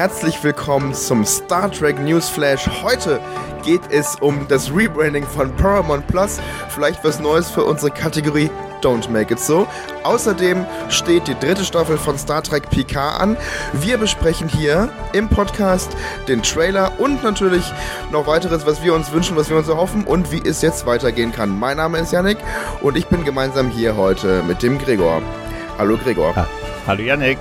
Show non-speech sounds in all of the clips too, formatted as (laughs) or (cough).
herzlich willkommen zum Star Trek News Flash. Heute geht es um das Rebranding von Paramount Plus. Vielleicht was Neues für unsere Kategorie Don't Make It So. Außerdem steht die dritte Staffel von Star Trek PK an. Wir besprechen hier im Podcast den Trailer und natürlich noch weiteres, was wir uns wünschen, was wir uns erhoffen und wie es jetzt weitergehen kann. Mein Name ist Yannick und ich bin gemeinsam hier heute mit dem Gregor. Hallo Gregor. Ha Hallo Yannick.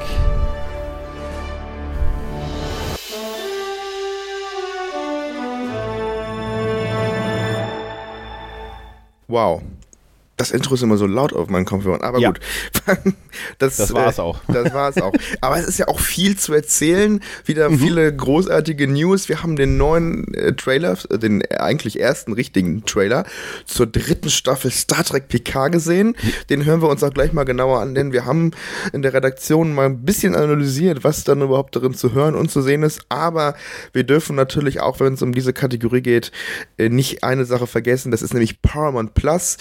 Wow. Das Intro ist immer so laut auf meinen Kopfhörern, aber ja. gut. (laughs) Das, das war es äh, auch. (laughs) Das war es auch. Aber es ist ja auch viel zu erzählen. Wieder mhm. viele großartige News. Wir haben den neuen äh, Trailer, äh, den eigentlich ersten richtigen Trailer zur dritten Staffel Star Trek PK gesehen. Den hören wir uns auch gleich mal genauer an, denn wir haben in der Redaktion mal ein bisschen analysiert, was dann überhaupt darin zu hören und zu sehen ist. Aber wir dürfen natürlich auch, wenn es um diese Kategorie geht, äh, nicht eine Sache vergessen. Das ist nämlich Paramount Plus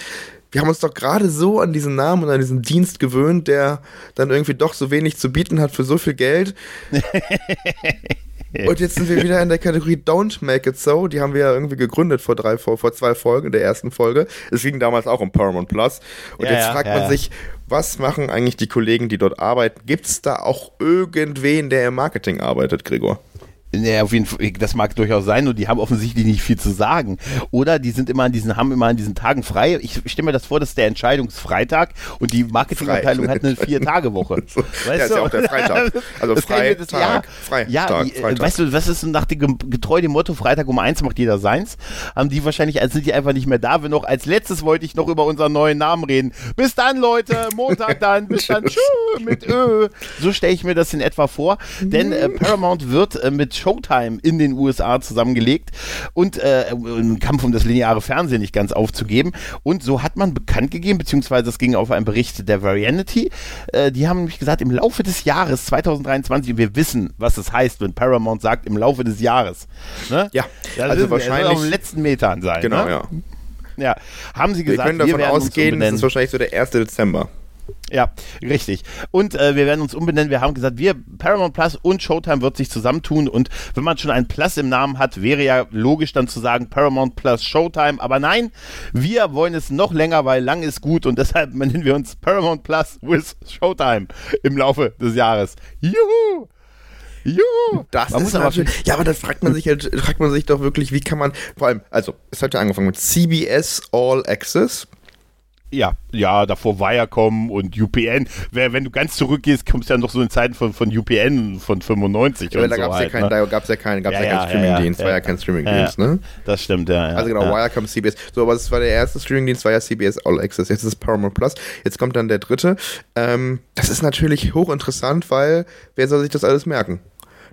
wir haben uns doch gerade so an diesen Namen und an diesen Dienst gewöhnt, der dann irgendwie doch so wenig zu bieten hat für so viel Geld. (laughs) und jetzt sind wir wieder in der Kategorie Don't Make It So. Die haben wir ja irgendwie gegründet vor drei, vor, vor zwei Folgen, der ersten Folge. Es ging damals auch um Paramount Plus. Und ja, jetzt ja, fragt ja, man sich, was machen eigentlich die Kollegen, die dort arbeiten? Gibt es da auch irgendwen, der im Marketing arbeitet, Gregor? Ja, auf jeden Fall, das mag durchaus sein und die haben offensichtlich nicht viel zu sagen. Oder die sind immer an diesen, haben immer an diesen Tagen frei. Ich stelle mir das vor, das ist der Entscheidungsfreitag und die Marketingabteilung hat eine Vier-Tage-Woche. (laughs) weißt ja, ist ja auch der Freitag. (laughs) Also das Freitag, ja, Freitag, ja, Freitag. Weißt du, was ist nach dem, getreu dem Motto, Freitag um eins macht jeder seins? Haben die wahrscheinlich, als sind die einfach nicht mehr da. Wenn noch, als letztes wollte ich noch über unseren neuen Namen reden. Bis dann, Leute, Montag (laughs) dann, bis dann, tschüss, mit Ö. So stelle ich mir das in etwa vor. Denn äh, Paramount wird äh, mit Showtime in den USA zusammengelegt und äh, einen Kampf um das lineare Fernsehen nicht ganz aufzugeben. Und so hat man bekannt gegeben, beziehungsweise das ging auf einen Bericht der Variety. Äh, die haben nämlich gesagt, im Laufe des Jahres 2023, und wir wissen, was es das heißt, wenn Paramount sagt, im Laufe des Jahres. Ne? Ja, das also wahrscheinlich. auf den letzten Metern sein. Genau, ne? ja. Ja, haben sie gesagt, wir können davon wir ausgehen, das ist wahrscheinlich so der 1. Dezember. Ja, richtig. Und äh, wir werden uns umbenennen. Wir haben gesagt, wir, Paramount Plus und Showtime wird sich zusammentun. Und wenn man schon ein Plus im Namen hat, wäre ja logisch dann zu sagen Paramount Plus Showtime. Aber nein, wir wollen es noch länger, weil lang ist gut. Und (laughs) deshalb nennen wir uns Paramount Plus with Showtime im Laufe des Jahres. Juhu! Juhu! Das man ist aber ja, aber dann fragt man sich halt, fragt man sich doch wirklich, wie kann man, vor allem, also, es hat ja angefangen mit CBS All Access. Ja, ja, davor Viacom und UPN. Wenn du ganz zurückgehst, kommst du ja noch so in Zeiten von, von UPN von 95 ja, und da so gab's halt, ja kein, ne? Da gab es ja keinen, gab's ja, ja, keinen Streamingdienst, war ja kein Streamingdienst, ne? Das stimmt, ja. Also genau, Viacom, CBS. So, aber das war der erste Streamingdienst, war ja CBS All Access. Jetzt ist es Paramount Plus. Jetzt kommt dann der dritte. Ähm, das ist natürlich hochinteressant, weil wer soll sich das alles merken?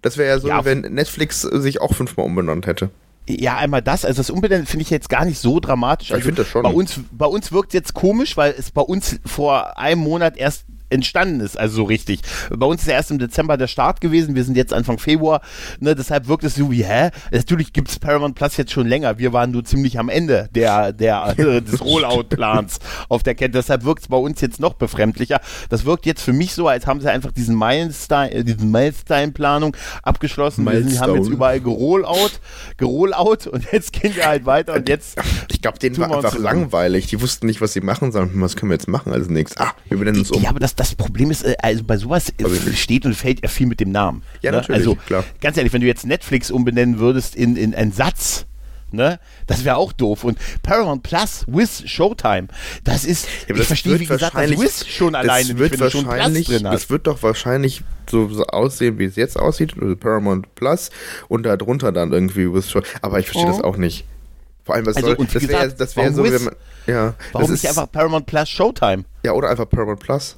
Das wäre ja so, wenn Netflix sich auch fünfmal umbenannt hätte. Ja, einmal das. Also das Umbenennen finde ich jetzt gar nicht so dramatisch. Also ich finde das schon. Bei uns, bei uns wirkt es jetzt komisch, weil es bei uns vor einem Monat erst entstanden ist, also so richtig. Bei uns ist ja erst im Dezember der Start gewesen, wir sind jetzt Anfang Februar, ne, deshalb wirkt es so wie, hä? Natürlich gibt es Paramount Plus jetzt schon länger, wir waren nur ziemlich am Ende der, der, (laughs) äh, des Rollout-Plans auf der Kette, deshalb wirkt es bei uns jetzt noch befremdlicher. Das wirkt jetzt für mich so, als haben sie einfach diesen Milestone, äh, diesen Milestone-Planung abgeschlossen. Milestone. Wir haben jetzt überall gerollout, gerollout und jetzt gehen wir halt weiter und jetzt. Ich glaube, denen war einfach langweilig. Die wussten nicht, was sie machen sollen. Was können wir jetzt machen als nächstes? Ah, wir benennen uns um. Ja, aber das, das Problem ist, äh, also bei sowas also steht und fällt ja viel mit dem Namen. Ja, ne? natürlich, also, klar. Ganz ehrlich, wenn du jetzt Netflix umbenennen würdest in, in einen Satz, Ne? Das wäre auch doof. Und Paramount Plus with Showtime, das ist, ja, ich verstehe, wie gesagt, das with schon alleine das wird nicht, wahrscheinlich, schon Das wird doch wahrscheinlich so, aussehen, wie es jetzt aussieht, also Paramount Plus und darunter dann irgendwie with Showtime. Aber ich verstehe oh. das auch nicht. Vor allem, was also, soll, das wäre das wär so, wenn man, ja. Warum nicht einfach Paramount Plus Showtime? Ja, oder einfach Paramount Plus.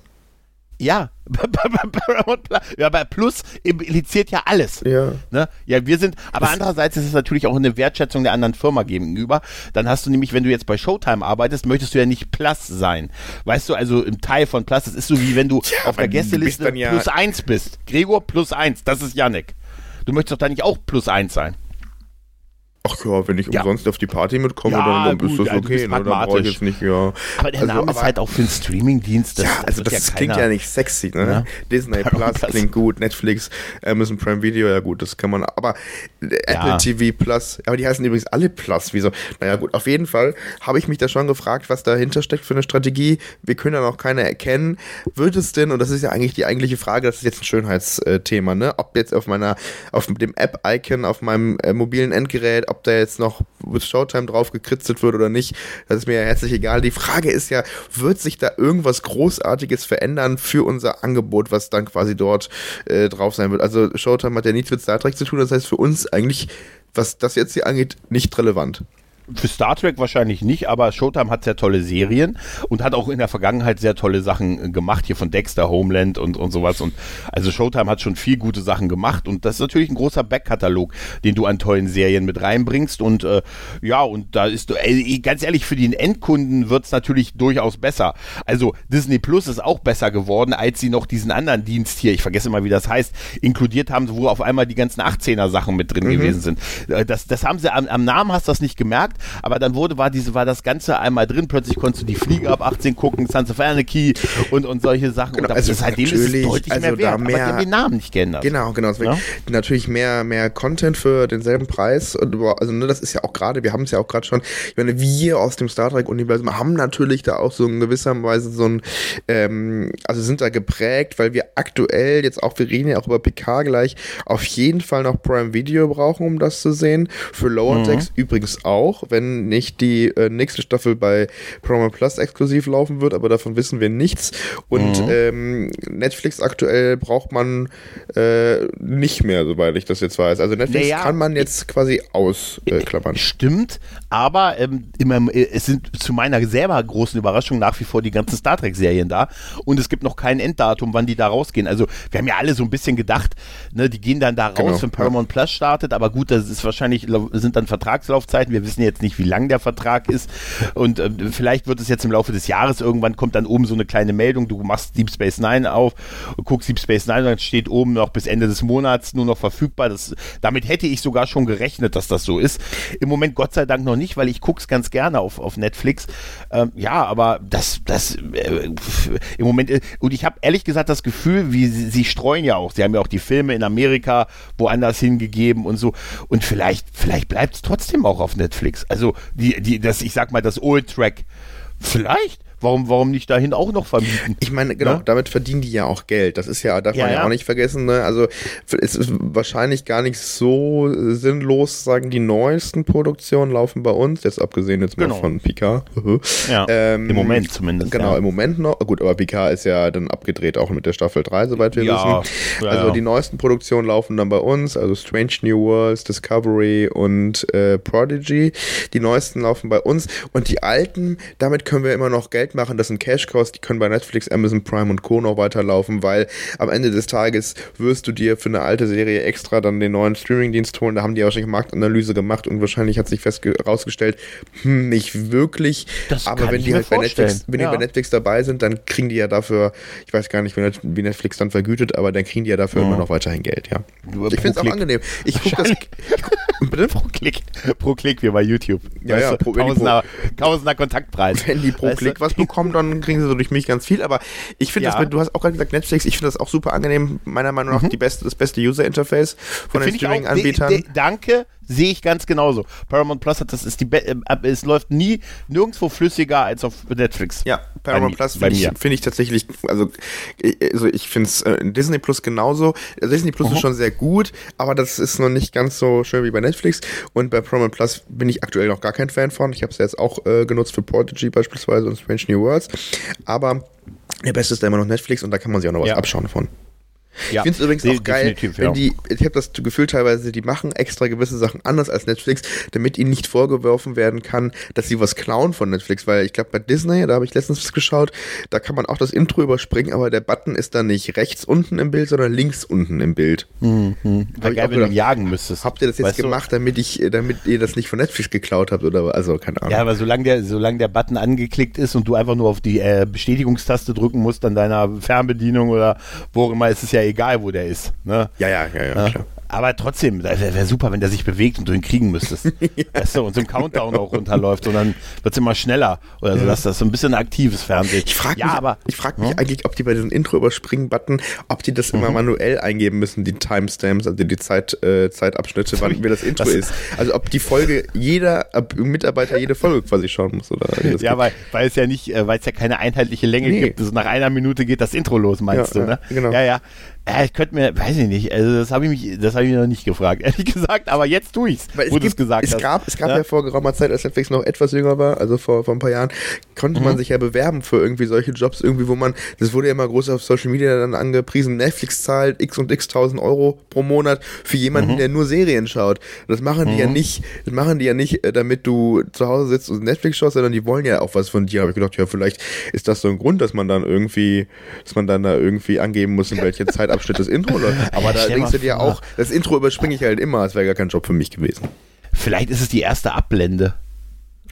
Ja, (laughs) ja, bei Plus impliziert ja alles. Ja. Ne? Ja, wir sind, aber das andererseits ist es natürlich auch eine Wertschätzung der anderen Firma gegenüber. Dann hast du nämlich, wenn du jetzt bei Showtime arbeitest, möchtest du ja nicht Plus sein. Weißt du, also im Teil von Plus, das ist so wie wenn du ja, auf der Gästeliste ja plus eins bist. Gregor plus eins, das ist Yannick. Du möchtest doch da nicht auch plus eins sein. Ach ja, wenn ich ja. umsonst auf die Party mitkomme, ja, dann, dann ist das okay. Ne? Dann brauche ich jetzt nicht, ja. Aber der also, Name ist halt auch für einen Streamingdienst. Ja, also das, das klingt ja nicht sexy, ne? Disney (laughs) Plus klingt gut, Netflix, Amazon Prime Video, ja gut, das kann man, aber äh, Apple TV Plus, aber die heißen übrigens alle Plus, wieso? Naja gut, auf jeden Fall habe ich mich da schon gefragt, was dahinter steckt für eine Strategie. Wir können ja noch keine erkennen. Wird es denn, und das ist ja eigentlich die eigentliche Frage, das ist jetzt ein Schönheitsthema, ne? Ob jetzt auf meiner, auf dem App-Icon, auf meinem äh, mobilen Endgerät, ob da jetzt noch mit Showtime drauf gekritzelt wird oder nicht, das ist mir ja herzlich egal. Die Frage ist ja, wird sich da irgendwas Großartiges verändern für unser Angebot, was dann quasi dort äh, drauf sein wird? Also Showtime hat ja nichts mit Star Trek zu tun, das heißt für uns eigentlich, was das jetzt hier angeht, nicht relevant. Für Star Trek wahrscheinlich nicht, aber Showtime hat sehr tolle Serien und hat auch in der Vergangenheit sehr tolle Sachen äh, gemacht, hier von Dexter, Homeland und, und sowas. Und also Showtime hat schon viel gute Sachen gemacht und das ist natürlich ein großer Backkatalog, den du an tollen Serien mit reinbringst. Und äh, ja, und da ist, äh, ganz ehrlich, für den Endkunden wird's natürlich durchaus besser. Also Disney Plus ist auch besser geworden, als sie noch diesen anderen Dienst hier, ich vergesse immer, wie das heißt, inkludiert haben, wo auf einmal die ganzen 18er Sachen mit drin mhm. gewesen sind. Äh, das, das haben sie am, am Namen hast du das nicht gemerkt aber dann wurde, war diese, war das Ganze einmal drin, plötzlich konntest du die Fliege ab 18 gucken, Sons of Anarchy und, und solche Sachen. Genau, und also seitdem ist es deutlich also mehr wert, mehr, aber die haben den Namen nicht geändert. Genau, genau. Ja? Natürlich mehr, mehr Content für denselben Preis. Also ne, das ist ja auch gerade, wir haben es ja auch gerade schon, ich meine, wir aus dem Star Trek-Universum haben natürlich da auch so in gewisser Weise so ein, ähm, also sind da geprägt, weil wir aktuell jetzt auch, wir reden ja auch über PK gleich, auf jeden Fall noch Prime Video brauchen, um das zu sehen. Für Lower Decks mhm. übrigens auch, wenn nicht die äh, nächste Staffel bei Paramount Plus exklusiv laufen wird, aber davon wissen wir nichts. Und mhm. ähm, Netflix aktuell braucht man äh, nicht mehr, soweit ich das jetzt weiß. Also Netflix naja, kann man jetzt quasi ausklappern. Äh, stimmt, aber ähm, immer, äh, es sind zu meiner selber großen Überraschung nach wie vor die ganzen Star Trek-Serien da und es gibt noch kein Enddatum, wann die da rausgehen. Also wir haben ja alle so ein bisschen gedacht, ne, die gehen dann da raus, genau, wenn Paramount ja. Plus startet, aber gut, das ist wahrscheinlich, sind dann Vertragslaufzeiten. Wir wissen jetzt nicht, wie lang der Vertrag ist und äh, vielleicht wird es jetzt im Laufe des Jahres irgendwann kommt dann oben so eine kleine Meldung, du machst Deep Space Nine auf, guckst Deep Space Nine und dann steht oben noch bis Ende des Monats nur noch verfügbar. Das, damit hätte ich sogar schon gerechnet, dass das so ist. Im Moment Gott sei Dank noch nicht, weil ich gucke es ganz gerne auf, auf Netflix. Ähm, ja, aber das, das äh, im Moment, äh, und ich habe ehrlich gesagt das Gefühl, wie sie, sie streuen ja auch. Sie haben ja auch die Filme in Amerika woanders hingegeben und so. Und vielleicht, vielleicht bleibt es trotzdem auch auf Netflix. Also die, die, das, ich sag mal, das Old Track. Vielleicht warum, warum nicht dahin auch noch vermieten? Ich meine, genau, ne? damit verdienen die ja auch Geld. Das ist ja, darf ja, man ja, ja, auch nicht vergessen. Ne? Also es ist wahrscheinlich gar nicht so sinnlos, sagen die neuesten Produktionen laufen bei uns, jetzt abgesehen jetzt genau. mal von Picard. (laughs) ja, ähm, im Moment zumindest. Genau, ja. im Moment noch. Gut, aber Picard ist ja dann abgedreht auch mit der Staffel 3, soweit wir ja, wissen. also die neuesten Produktionen laufen dann bei uns, also Strange New Worlds, Discovery und äh, Prodigy. Die neuesten laufen bei uns und die alten, damit können wir immer noch Geld Geld machen, das sind Cash-Costs, die können bei Netflix, Amazon Prime und Co. noch weiterlaufen, weil am Ende des Tages wirst du dir für eine alte Serie extra dann den neuen Streaming-Dienst holen. Da haben die wahrscheinlich Marktanalyse gemacht und wahrscheinlich hat sich herausgestellt, hm, nicht wirklich. Das aber wenn die halt bei Netflix, wenn ja. die bei Netflix dabei sind, dann kriegen die ja dafür, ich weiß gar nicht, wie Netflix dann vergütet, aber dann kriegen die ja dafür ja. immer noch weiterhin Geld, ja. Nur ich finde es auch angenehm. Ich gucke das. (laughs) Bitte? Pro Klick, pro Klick wie bei YouTube. Ja, ja, pro, Tausender, Tausender Kontaktpreis. Wenn die pro weißt Klick was bekommen, dann kriegen sie so durch mich ganz viel. Aber ich finde ja. das, du hast auch gerade gesagt Netflix, ich finde das auch super angenehm. Meiner Meinung nach mhm. die beste, das beste User-Interface von den Streaming-Anbietern. Danke, sehe ich ganz genauso. Paramount Plus hat das ist die äh, es läuft nie nirgendwo flüssiger als auf Netflix. Ja, Paramount Plus finde ich, find ich tatsächlich, also, also ich finde es äh, Disney Plus genauso. Disney Plus -huh. ist mhm. schon sehr gut, aber das ist noch nicht ganz so schön wie bei Netflix. Und bei Paramount Plus bin ich aktuell noch gar kein Fan von. Ich habe es jetzt auch äh, genutzt für Prodigy beispielsweise und Strange New Worlds. Aber der beste ist da immer noch Netflix und da kann man sich auch noch was ja. abschauen davon. Ja, ich finde es übrigens auch geil, wenn ja. die, ich habe das Gefühl teilweise, die machen extra gewisse Sachen anders als Netflix, damit ihnen nicht vorgeworfen werden kann, dass sie was klauen von Netflix, weil ich glaube bei Disney, da habe ich letztens was geschaut, da kann man auch das Intro überspringen, aber der Button ist dann nicht rechts unten im Bild, sondern links unten im Bild. Mhm. Wäre geil, wenn du jagen müsstest. Habt ihr das jetzt gemacht, damit ich, damit ihr das nicht von Netflix geklaut habt oder also keine Ahnung. Ja, aber solange der, solange der Button angeklickt ist und du einfach nur auf die äh, Bestätigungstaste drücken musst an deiner Fernbedienung oder wo immer, ist es ja egal, wo der ist. Ne? Ja, ja, ja, ja, klar. Aber trotzdem, wäre wär super, wenn der sich bewegt und du ihn kriegen müsstest. ja. weißt du, und so ein Countdown auch runterläuft und dann wird es immer schneller oder so, ja. dass das so ein bisschen aktives Fernsehen. Ich frage mich, aber, ich frag mich ja? eigentlich, ob die bei diesem Intro-Überspringen-Button, ob die das mhm. immer manuell eingeben müssen, die Timestamps, also die Zeit, äh, Zeitabschnitte, wann mir das Intro (laughs) das ist. Also ob die Folge, jeder Mitarbeiter jede Folge quasi schauen muss. Oder ja, weil, weil es ja nicht, äh, weil es ja keine einheitliche Länge nee. gibt. Also nach einer Minute geht das Intro los, meinst du, ne? Genau. Ja, ja. Ja, ich könnte mir, weiß ich nicht, also das habe ich mich, das habe ich noch nicht gefragt, (laughs) ehrlich gesagt, aber jetzt tue ich's, Weil wo du es gesagt es hast. Gab, es gab ja? ja vor geraumer Zeit, als Netflix noch etwas jünger war, also vor, vor ein paar Jahren, konnte mhm. man sich ja bewerben für irgendwie solche Jobs, irgendwie, wo man, das wurde ja immer groß auf Social Media dann angepriesen, Netflix zahlt x und x tausend Euro pro Monat für jemanden, mhm. der nur Serien schaut. Das machen die mhm. ja nicht, das machen die ja nicht, äh, damit du zu Hause sitzt und Netflix schaust, sondern die wollen ja auch was von dir. Habe ich gedacht, ja, vielleicht ist das so ein Grund, dass man dann irgendwie, dass man dann da irgendwie angeben muss, in welche Zeitabschnitt das Intro läuft. (laughs) Aber da denkst du dir auch, das Intro überspringe ich halt immer, es wäre gar kein Job für mich gewesen. Vielleicht ist es die erste Abblende.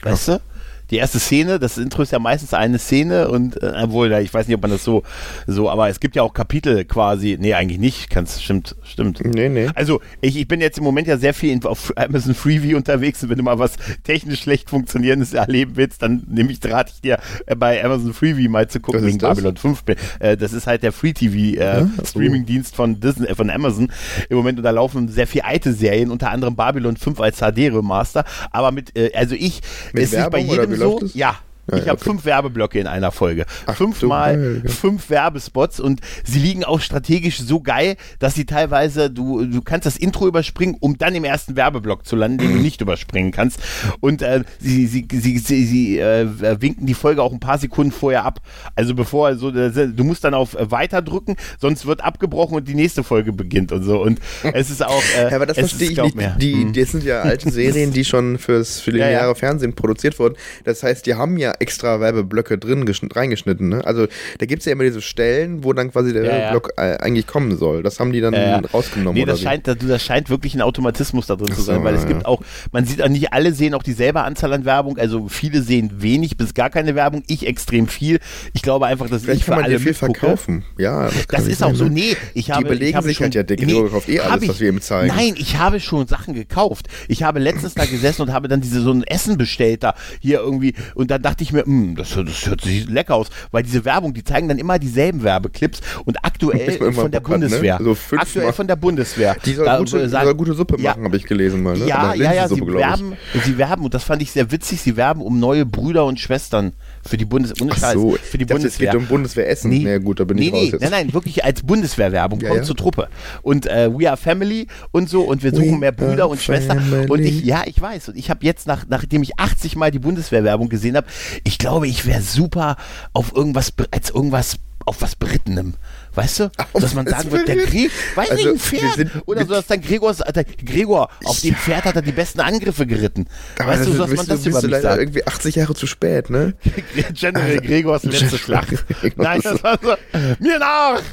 Weißt ja. du? Die erste Szene, das Intro ist ja meistens eine Szene und äh, obwohl, ich weiß nicht, ob man das so, so, aber es gibt ja auch Kapitel quasi, nee, eigentlich nicht, kannst, stimmt, stimmt. Nee, nee. Also, ich, ich bin jetzt im Moment ja sehr viel auf Amazon Freeview unterwegs und wenn du mal was technisch schlecht funktionierendes erleben willst, dann nehme ich, rate ich dir, äh, bei Amazon Freeview mal zu gucken, wegen Babylon 5. Äh, das ist halt der Free TV äh, ja, Streaming-Dienst von Disney, äh, von Amazon im Moment und da laufen sehr viel alte Serien, unter anderem Babylon 5 als HD-Remaster, aber mit, äh, also ich, mit ist Werbung nicht bei jedem so, ja, ja, ich habe okay. fünf Werbeblöcke in einer Folge. Ach, Fünfmal so fünf Werbespots und sie liegen auch strategisch so geil, dass sie teilweise, du, du kannst das Intro überspringen, um dann im ersten Werbeblock zu landen, den du nicht überspringen kannst. Und äh, sie, sie, sie, sie, sie äh, winken die Folge auch ein paar Sekunden vorher ab. Also bevor, also, du musst dann auf Weiter drücken, sonst wird abgebrochen und die nächste Folge beginnt und so. Und es ist auch. Äh, (laughs) ja, aber das verstehe ich nicht. Mehr. Die, hm. das sind ja alte (laughs) Serien, die schon fürs für lineare ja, ja. Fernsehen produziert wurden. Das heißt, die haben ja extra Werbeblöcke drin reingeschnitten. Ne? Also da gibt es ja immer diese Stellen, wo dann quasi der ja, Werbeblock ja. Äh, eigentlich kommen soll. Das haben die dann ja, rausgenommen. Nee, das, scheint, das, das, scheint wirklich ein Automatismus da drin zu sein, weil es gibt auch, man sieht auch nicht alle sehen auch dieselbe Anzahl an Werbung. Also viele sehen wenig bis gar keine Werbung, ich extrem viel. Ich glaube einfach, dass Vielleicht ich kann man alle viel mitgucke. verkaufen. Ja, das, das ist auch so. Nee, ich habe. Die habe sich schon, halt ja, der Gregor kauft eh alles, ich, was wir ihm zeigen. Nein, ich habe schon Sachen gekauft. Ich habe letztens da gesessen und habe dann diese so ein Essen bestellt da hier irgendwie und dann dachte ich mir, hm, das, das hört sich lecker aus, weil diese Werbung, die zeigen dann immer dieselben Werbeclips und aktuell von der Bundeswehr. Hat, ne? so aktuell von der Bundeswehr. Die soll, da, gute, sagen, soll gute Suppe machen, ja, habe ich gelesen mal. Ne? Ja, ja, ja, sie werben, sie werben, und das fand ich sehr witzig, sie werben um neue Brüder und Schwestern für die Bundes Ach so, für die ich Bundeswehr. Es geht um Bundeswehressen. Nee, nee gut, da bin nee, ich raus nee, jetzt. Nein, nein, wirklich als Bundeswehrwerbung, ja, kommt ja. zur Truppe. Und äh, We Are Family und so und wir suchen We mehr Brüder und Schwestern. Und ich, ja, ich weiß. Und ich habe jetzt, nach, nachdem ich 80 Mal die Bundeswehrwerbung gesehen habe, ich glaube, ich wäre super auf irgendwas, als irgendwas, auf was Berittenem. Weißt du? Dass man sagen wird, der Gregor, weiß also, nicht, ein Pferd. Oder so, dass dann Gregor, der Gregor, auf dem Pferd hat er die besten Angriffe geritten. Weißt du, dass man das du leider sagt. irgendwie 80 Jahre zu spät, ne? (laughs) General Gregors letzte Schlacht. Nein, das war so, mir nach!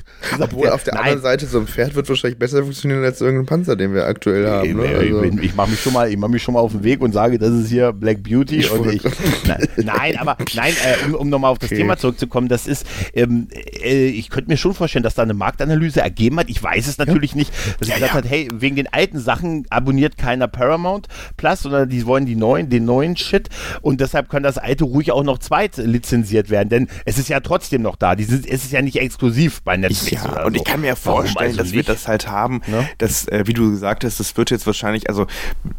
Obwohl, auf der anderen Seite, so ein Pferd wird wahrscheinlich besser funktionieren als irgendein Panzer, den wir aktuell haben. Ne? Also. Ich, mache mich, schon mal, mach mich schon mal auf den Weg und sage, das ist hier Black Beauty ich und ich. nein, nein, aber nein, äh, um, um nochmal auf das okay. Thema zurückzukommen, das ist, ähm, äh, ich könnte mir schon vorstellen, dass da eine Marktanalyse Analyse ergeben hat. Ich weiß es natürlich ja. nicht, dass ja, gesagt ja. hat, hey, wegen den alten Sachen abonniert keiner Paramount Plus, sondern die wollen die neuen, den neuen Shit und deshalb kann das alte ruhig auch noch zweit lizenziert werden, denn es ist ja trotzdem noch da. Die sind, es ist ja nicht exklusiv bei Netflix. Ja, und so. ich kann mir vorstellen, also dass nicht? wir das halt haben, ne? dass, äh, wie du gesagt hast, das wird jetzt wahrscheinlich, also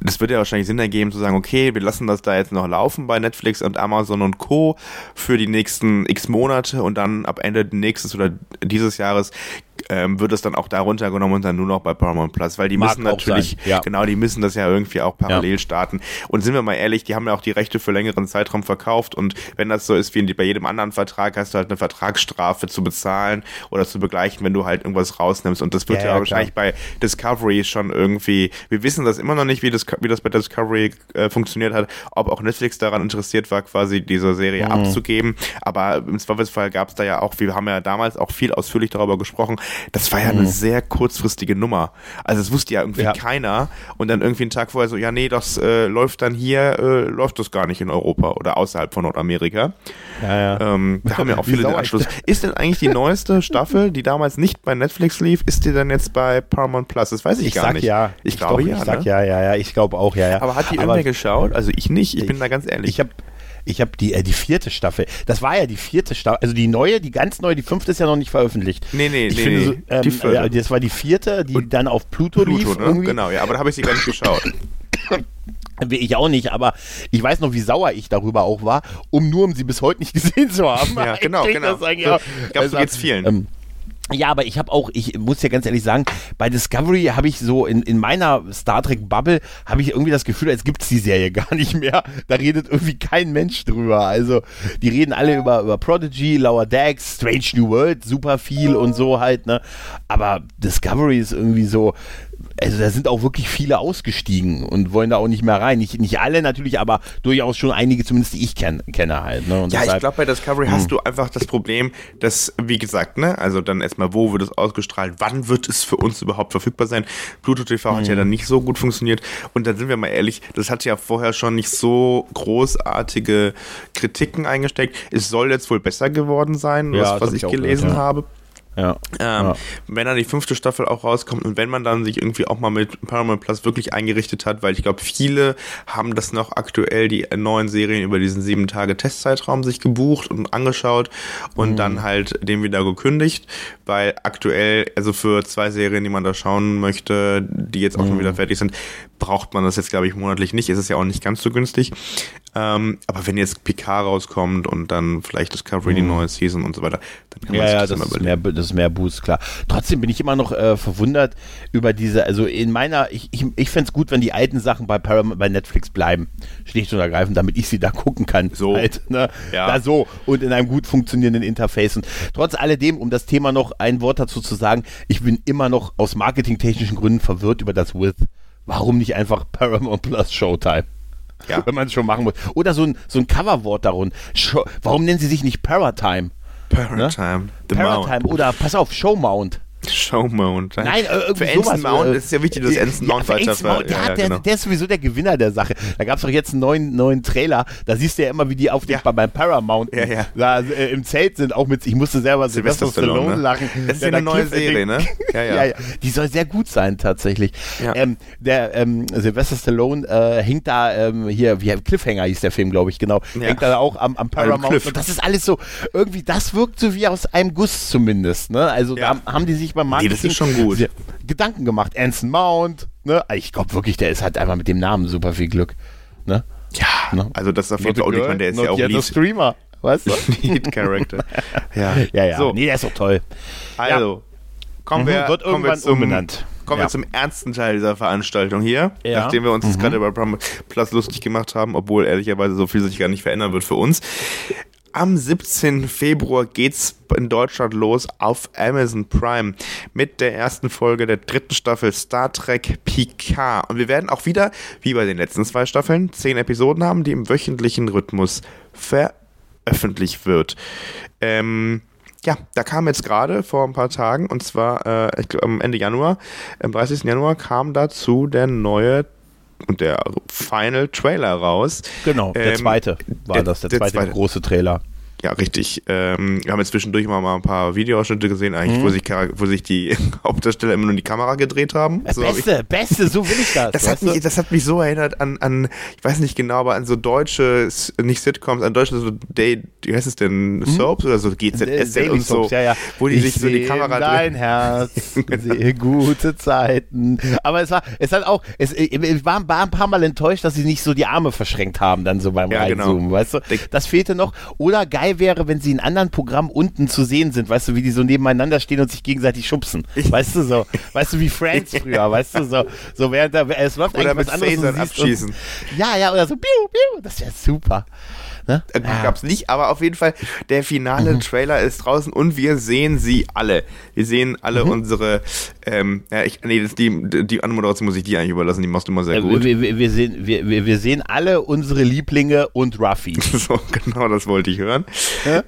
das wird ja wahrscheinlich Sinn ergeben zu sagen, okay, wir lassen das da jetzt noch laufen bei Netflix und Amazon und Co. für die nächsten x Monate und dann ab Ende nächstes oder dieses Jahres ähm, wird es dann auch da runtergenommen und dann nur noch bei Paramount Plus, weil die Mag müssen natürlich, ja. genau, die müssen das ja irgendwie auch parallel ja. starten. Und sind wir mal ehrlich, die haben ja auch die Rechte für längeren Zeitraum verkauft und wenn das so ist wie bei jedem anderen Vertrag, hast du halt eine Vertragsstrafe zu bezahlen oder zu begleichen, wenn du halt irgendwas rausnimmst. Und das wird ja, ja wahrscheinlich bei Discovery schon irgendwie, wir wissen das immer noch nicht, wie das, wie das bei Discovery äh, funktioniert hat, ob auch Netflix daran interessiert war, quasi diese Serie mhm. abzugeben. Aber im Zweifelsfall gab es da ja auch, wir haben ja damals auch viel ausführlich darüber gesprochen, das war ja mhm. eine sehr kurzfristige Nummer. Also es wusste ja irgendwie ja. keiner und dann irgendwie einen Tag vorher so, ja nee, das äh, läuft dann hier, äh, läuft das gar nicht in Europa oder außerhalb von Nordamerika. Ja, ja. Ähm, da haben ja auch (laughs) viele den Anschluss. Ist denn eigentlich die neueste (laughs) Staffel, die damals nicht bei Netflix lief, ist die dann jetzt bei Paramount Plus? Das weiß ich, ich gar nicht. Ja. Ich, ich glaube ja. Ich sag ne? ja, ja, ja. Ich glaube auch, ja, ja. Aber hat die irgendwer geschaut? Also ich nicht. Ich bin da ganz ehrlich. Ich habe ich habe die, äh, die vierte Staffel. Das war ja die vierte Staffel. Also die neue, die ganz neue, die fünfte ist ja noch nicht veröffentlicht. Nee, nee, ich nee. Finde, nee. So, ähm, die vierte. Ja, das war die vierte, die Und dann auf Pluto, Pluto lief. Ne? Genau, ja, aber da habe ich sie gar nicht geschaut. (coughs) Ich auch nicht, aber ich weiß noch, wie sauer ich darüber auch war, um nur um sie bis heute nicht (laughs) gesehen zu haben. Ja, (laughs) genau, genau. Das so, ich glaube, so geht's vielen. Ähm, ja, aber ich habe auch, ich muss ja ganz ehrlich sagen, bei Discovery habe ich so in, in meiner Star Trek Bubble habe ich irgendwie das Gefühl, als gibt's die Serie (laughs) gar nicht mehr. Da redet irgendwie kein Mensch drüber. Also die reden alle über, über Prodigy, Lower Decks, Strange New World, super viel und so halt, ne? Aber Discovery ist irgendwie so, also da sind auch wirklich viele ausgestiegen und wollen da auch nicht mehr rein. Nicht, nicht alle natürlich, aber durchaus schon einige, zumindest die ich kenn, kenne halt. Ne? ja, deshalb, ich glaube, bei Discovery hast hm. du einfach das Problem, dass, wie gesagt, ne, also dann erstmal, wo wird es ausgestrahlt, wann wird es für uns überhaupt verfügbar sein? Pluto TV mhm. hat ja hm. dann nicht so gut funktioniert und dann sind wir mal ehrlich, das hat ja vorher schon nicht so großartige Kritiken eingesteckt. Es soll jetzt wohl besser geworden sein, ja, was, was ich, ich gelesen gehört, ja. habe. Ja. Ähm, ja. Wenn dann die fünfte Staffel auch rauskommt und wenn man dann sich irgendwie auch mal mit Paramount Plus wirklich eingerichtet hat, weil ich glaube, viele haben das noch aktuell, die neuen Serien über diesen sieben Tage Testzeitraum sich gebucht und angeschaut und mhm. dann halt dem wieder gekündigt, weil aktuell, also für zwei Serien, die man da schauen möchte, die jetzt auch mhm. schon wieder fertig sind, braucht man das jetzt, glaube ich, monatlich nicht. Es ist ja auch nicht ganz so günstig. Ähm, aber wenn jetzt PK rauskommt und dann vielleicht Discovery mhm. die neue Season und so weiter, dann kann man ja, sich das, ja, das ist mehr, das ist mehr Boost, klar. Trotzdem bin ich immer noch äh, verwundert über diese, also in meiner, ich, ich, ich fände es gut, wenn die alten Sachen bei Paramount, bei Netflix bleiben, schlicht und ergreifend, damit ich sie da gucken kann. So. Halt, ne? ja. Da so und in einem gut funktionierenden Interface. Und trotz alledem, um das Thema noch ein Wort dazu zu sagen, ich bin immer noch aus marketingtechnischen Gründen verwirrt über das With. Warum nicht einfach Paramount Plus Showtime? Ja. Wenn man es schon machen muss. Oder so ein, so ein Coverwort darunter. Warum nennen sie sich nicht Paratime? Paratime. Ne? Paratime. Oder pass auf, Showmount. Showmount. Nein, äh, für Anson Mount äh, ist ja wichtig, dass Anson Mount ja, weiter Mount, der, ja, ja, genau. der, ist sowieso der Gewinner der Sache. Da gab es doch jetzt einen neuen, neuen Trailer. Da siehst du ja immer, wie die auf ja. bei, beim Paramount da äh, im Zelt sind. Auch mit, ich musste selber Sylvester Stallone, Stallone ne? lachen. Das ist ja eine neue Serie, ne? (laughs) Ja ja. Die soll sehr gut sein, tatsächlich. Ähm, der ähm, Sylvester Stallone äh, hängt da ähm, hier, wie Cliffhanger hieß der Film, glaube ich, genau. Hängt da auch am, am Paramount. Und das ist alles so, irgendwie, das wirkt so wie aus einem Guss zumindest. Ne? Also da haben die sich beim Marketing. Nee, das ist schon gut. Gedanken gemacht. Anson Mount, ne? Ich glaube wirklich, der ist halt einfach mit dem Namen super viel Glück. Ne? Ja, ne? also das ist auf jeden Fall auch der ist ja auch Lead. Streamer, weißt du? (laughs) Lead Character. ja. (laughs) ja, ja. So. Nee, der ist doch toll. Also, kommen mhm, wir, wird kommen irgendwann wir zum, umbenannt. Kommen ja. wir zum ernsten Teil dieser Veranstaltung hier, ja. nachdem wir uns mhm. gerade über Plus lustig gemacht haben, obwohl ehrlicherweise so viel sich gar nicht verändern wird für uns. Am 17. Februar geht's in Deutschland los auf Amazon Prime mit der ersten Folge der dritten Staffel Star Trek Picard. Und wir werden auch wieder, wie bei den letzten zwei Staffeln, zehn Episoden haben, die im wöchentlichen Rhythmus veröffentlicht wird. Ähm, ja, da kam jetzt gerade vor ein paar Tagen, und zwar äh, ich glaub, am Ende Januar, am 30. Januar kam dazu der neue und der Final Trailer raus. Genau, der ähm, zweite war der, das, der, der zweite, zweite große Trailer. Ja, richtig. Ähm, wir haben jetzt zwischendurch immer mal ein paar Videoausschnitte gesehen, eigentlich, mhm. wo, sich, wo sich die (laughs) Hauptdarsteller immer nur die Kamera gedreht haben. So beste, hab beste, so will ich das. Das hat, mich, das hat mich so erinnert an, an, ich weiß nicht genau, aber an so deutsche, nicht Sitcoms, an deutsche, so Day, wie heißt es denn, mhm. Soaps oder so, GZSZ und so, ja, ja. wo die ich sich so die Kamera dein drehen. Herz, (laughs) sehe gute Zeiten. Aber es war, es hat auch, es, ich war, war ein paar Mal enttäuscht, dass sie nicht so die Arme verschränkt haben, dann so beim ja, genau. Reinzoomen, genau. weißt du? Das fehlte noch. Oder geil wäre, wenn sie in anderen Programmen unten zu sehen sind, weißt du, wie die so nebeneinander stehen und sich gegenseitig schubsen. Weißt du so, weißt du, wie Friends (laughs) früher, weißt du, so, so während da, es läuft oder eigentlich was anderes. abschießen. Und, ja, ja, oder so, das wäre super. Ne? Äh, ja. Gab's nicht, aber auf jeden Fall, der finale mhm. Trailer ist draußen und wir sehen sie alle. Wir sehen alle mhm. unsere, ähm, ja, ich, nee, das, die, die Anmoderation muss ich dir eigentlich überlassen, die machst du immer sehr äh, gut. Wir, wir, wir, sehen, wir, wir sehen alle unsere Lieblinge und Ruffy. (laughs) so, genau, das wollte ich hören.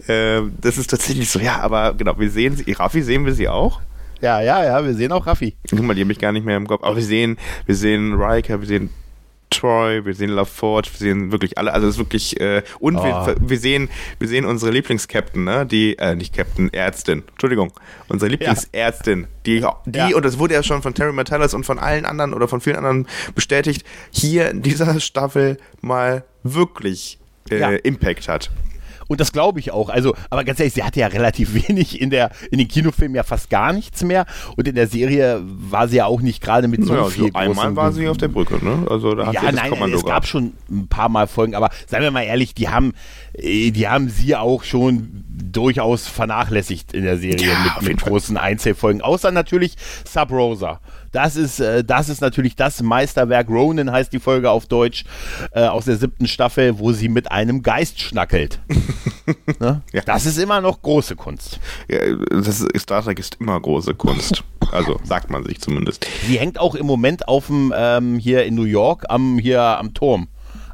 Ähm, das ist tatsächlich so, ja, aber genau, wir sehen sie, Ruffy sehen wir sie auch. Ja, ja, ja, wir sehen auch Raffi. Guck mal, die habe ich gar nicht mehr im Kopf. Aber wir sehen, wir sehen Riker, wir sehen Troy, wir sehen LaForge, wir sehen wirklich alle, also es ist wirklich, äh, und oh. wir, wir, sehen, wir sehen unsere Lieblingskapten, ne, die, äh, nicht Captain, Ärztin, Entschuldigung, unsere Lieblingsärztin, ja. die, die, ja. und das wurde ja schon von Terry Metallis und von allen anderen oder von vielen anderen bestätigt, hier in dieser Staffel mal wirklich äh, ja. Impact hat. Und das glaube ich auch. Also, aber ganz ehrlich, sie hatte ja relativ (laughs) wenig in der, in den Kinofilmen ja fast gar nichts mehr. Und in der Serie war sie ja auch nicht gerade mit so ja, viel so Einmal war sie auf der Brücke, ne? Also da hat ja, nein, Kommando es gab gehabt. schon ein paar Mal Folgen, aber seien wir mal ehrlich, die haben, äh, die haben sie auch schon durchaus vernachlässigt in der Serie ja, mit, mit großen Einzelfolgen. Außer natürlich Sub Rosa. Das ist, äh, das ist natürlich das Meisterwerk. Ronin heißt die Folge auf Deutsch äh, aus der siebten Staffel, wo sie mit einem Geist schnackelt. (laughs) ne? ja. Das ist immer noch große Kunst. Ja, das ist, Star Trek ist immer große Kunst. Also sagt man sich zumindest. Sie hängt auch im Moment auf dem ähm, hier in New York am hier am Turm.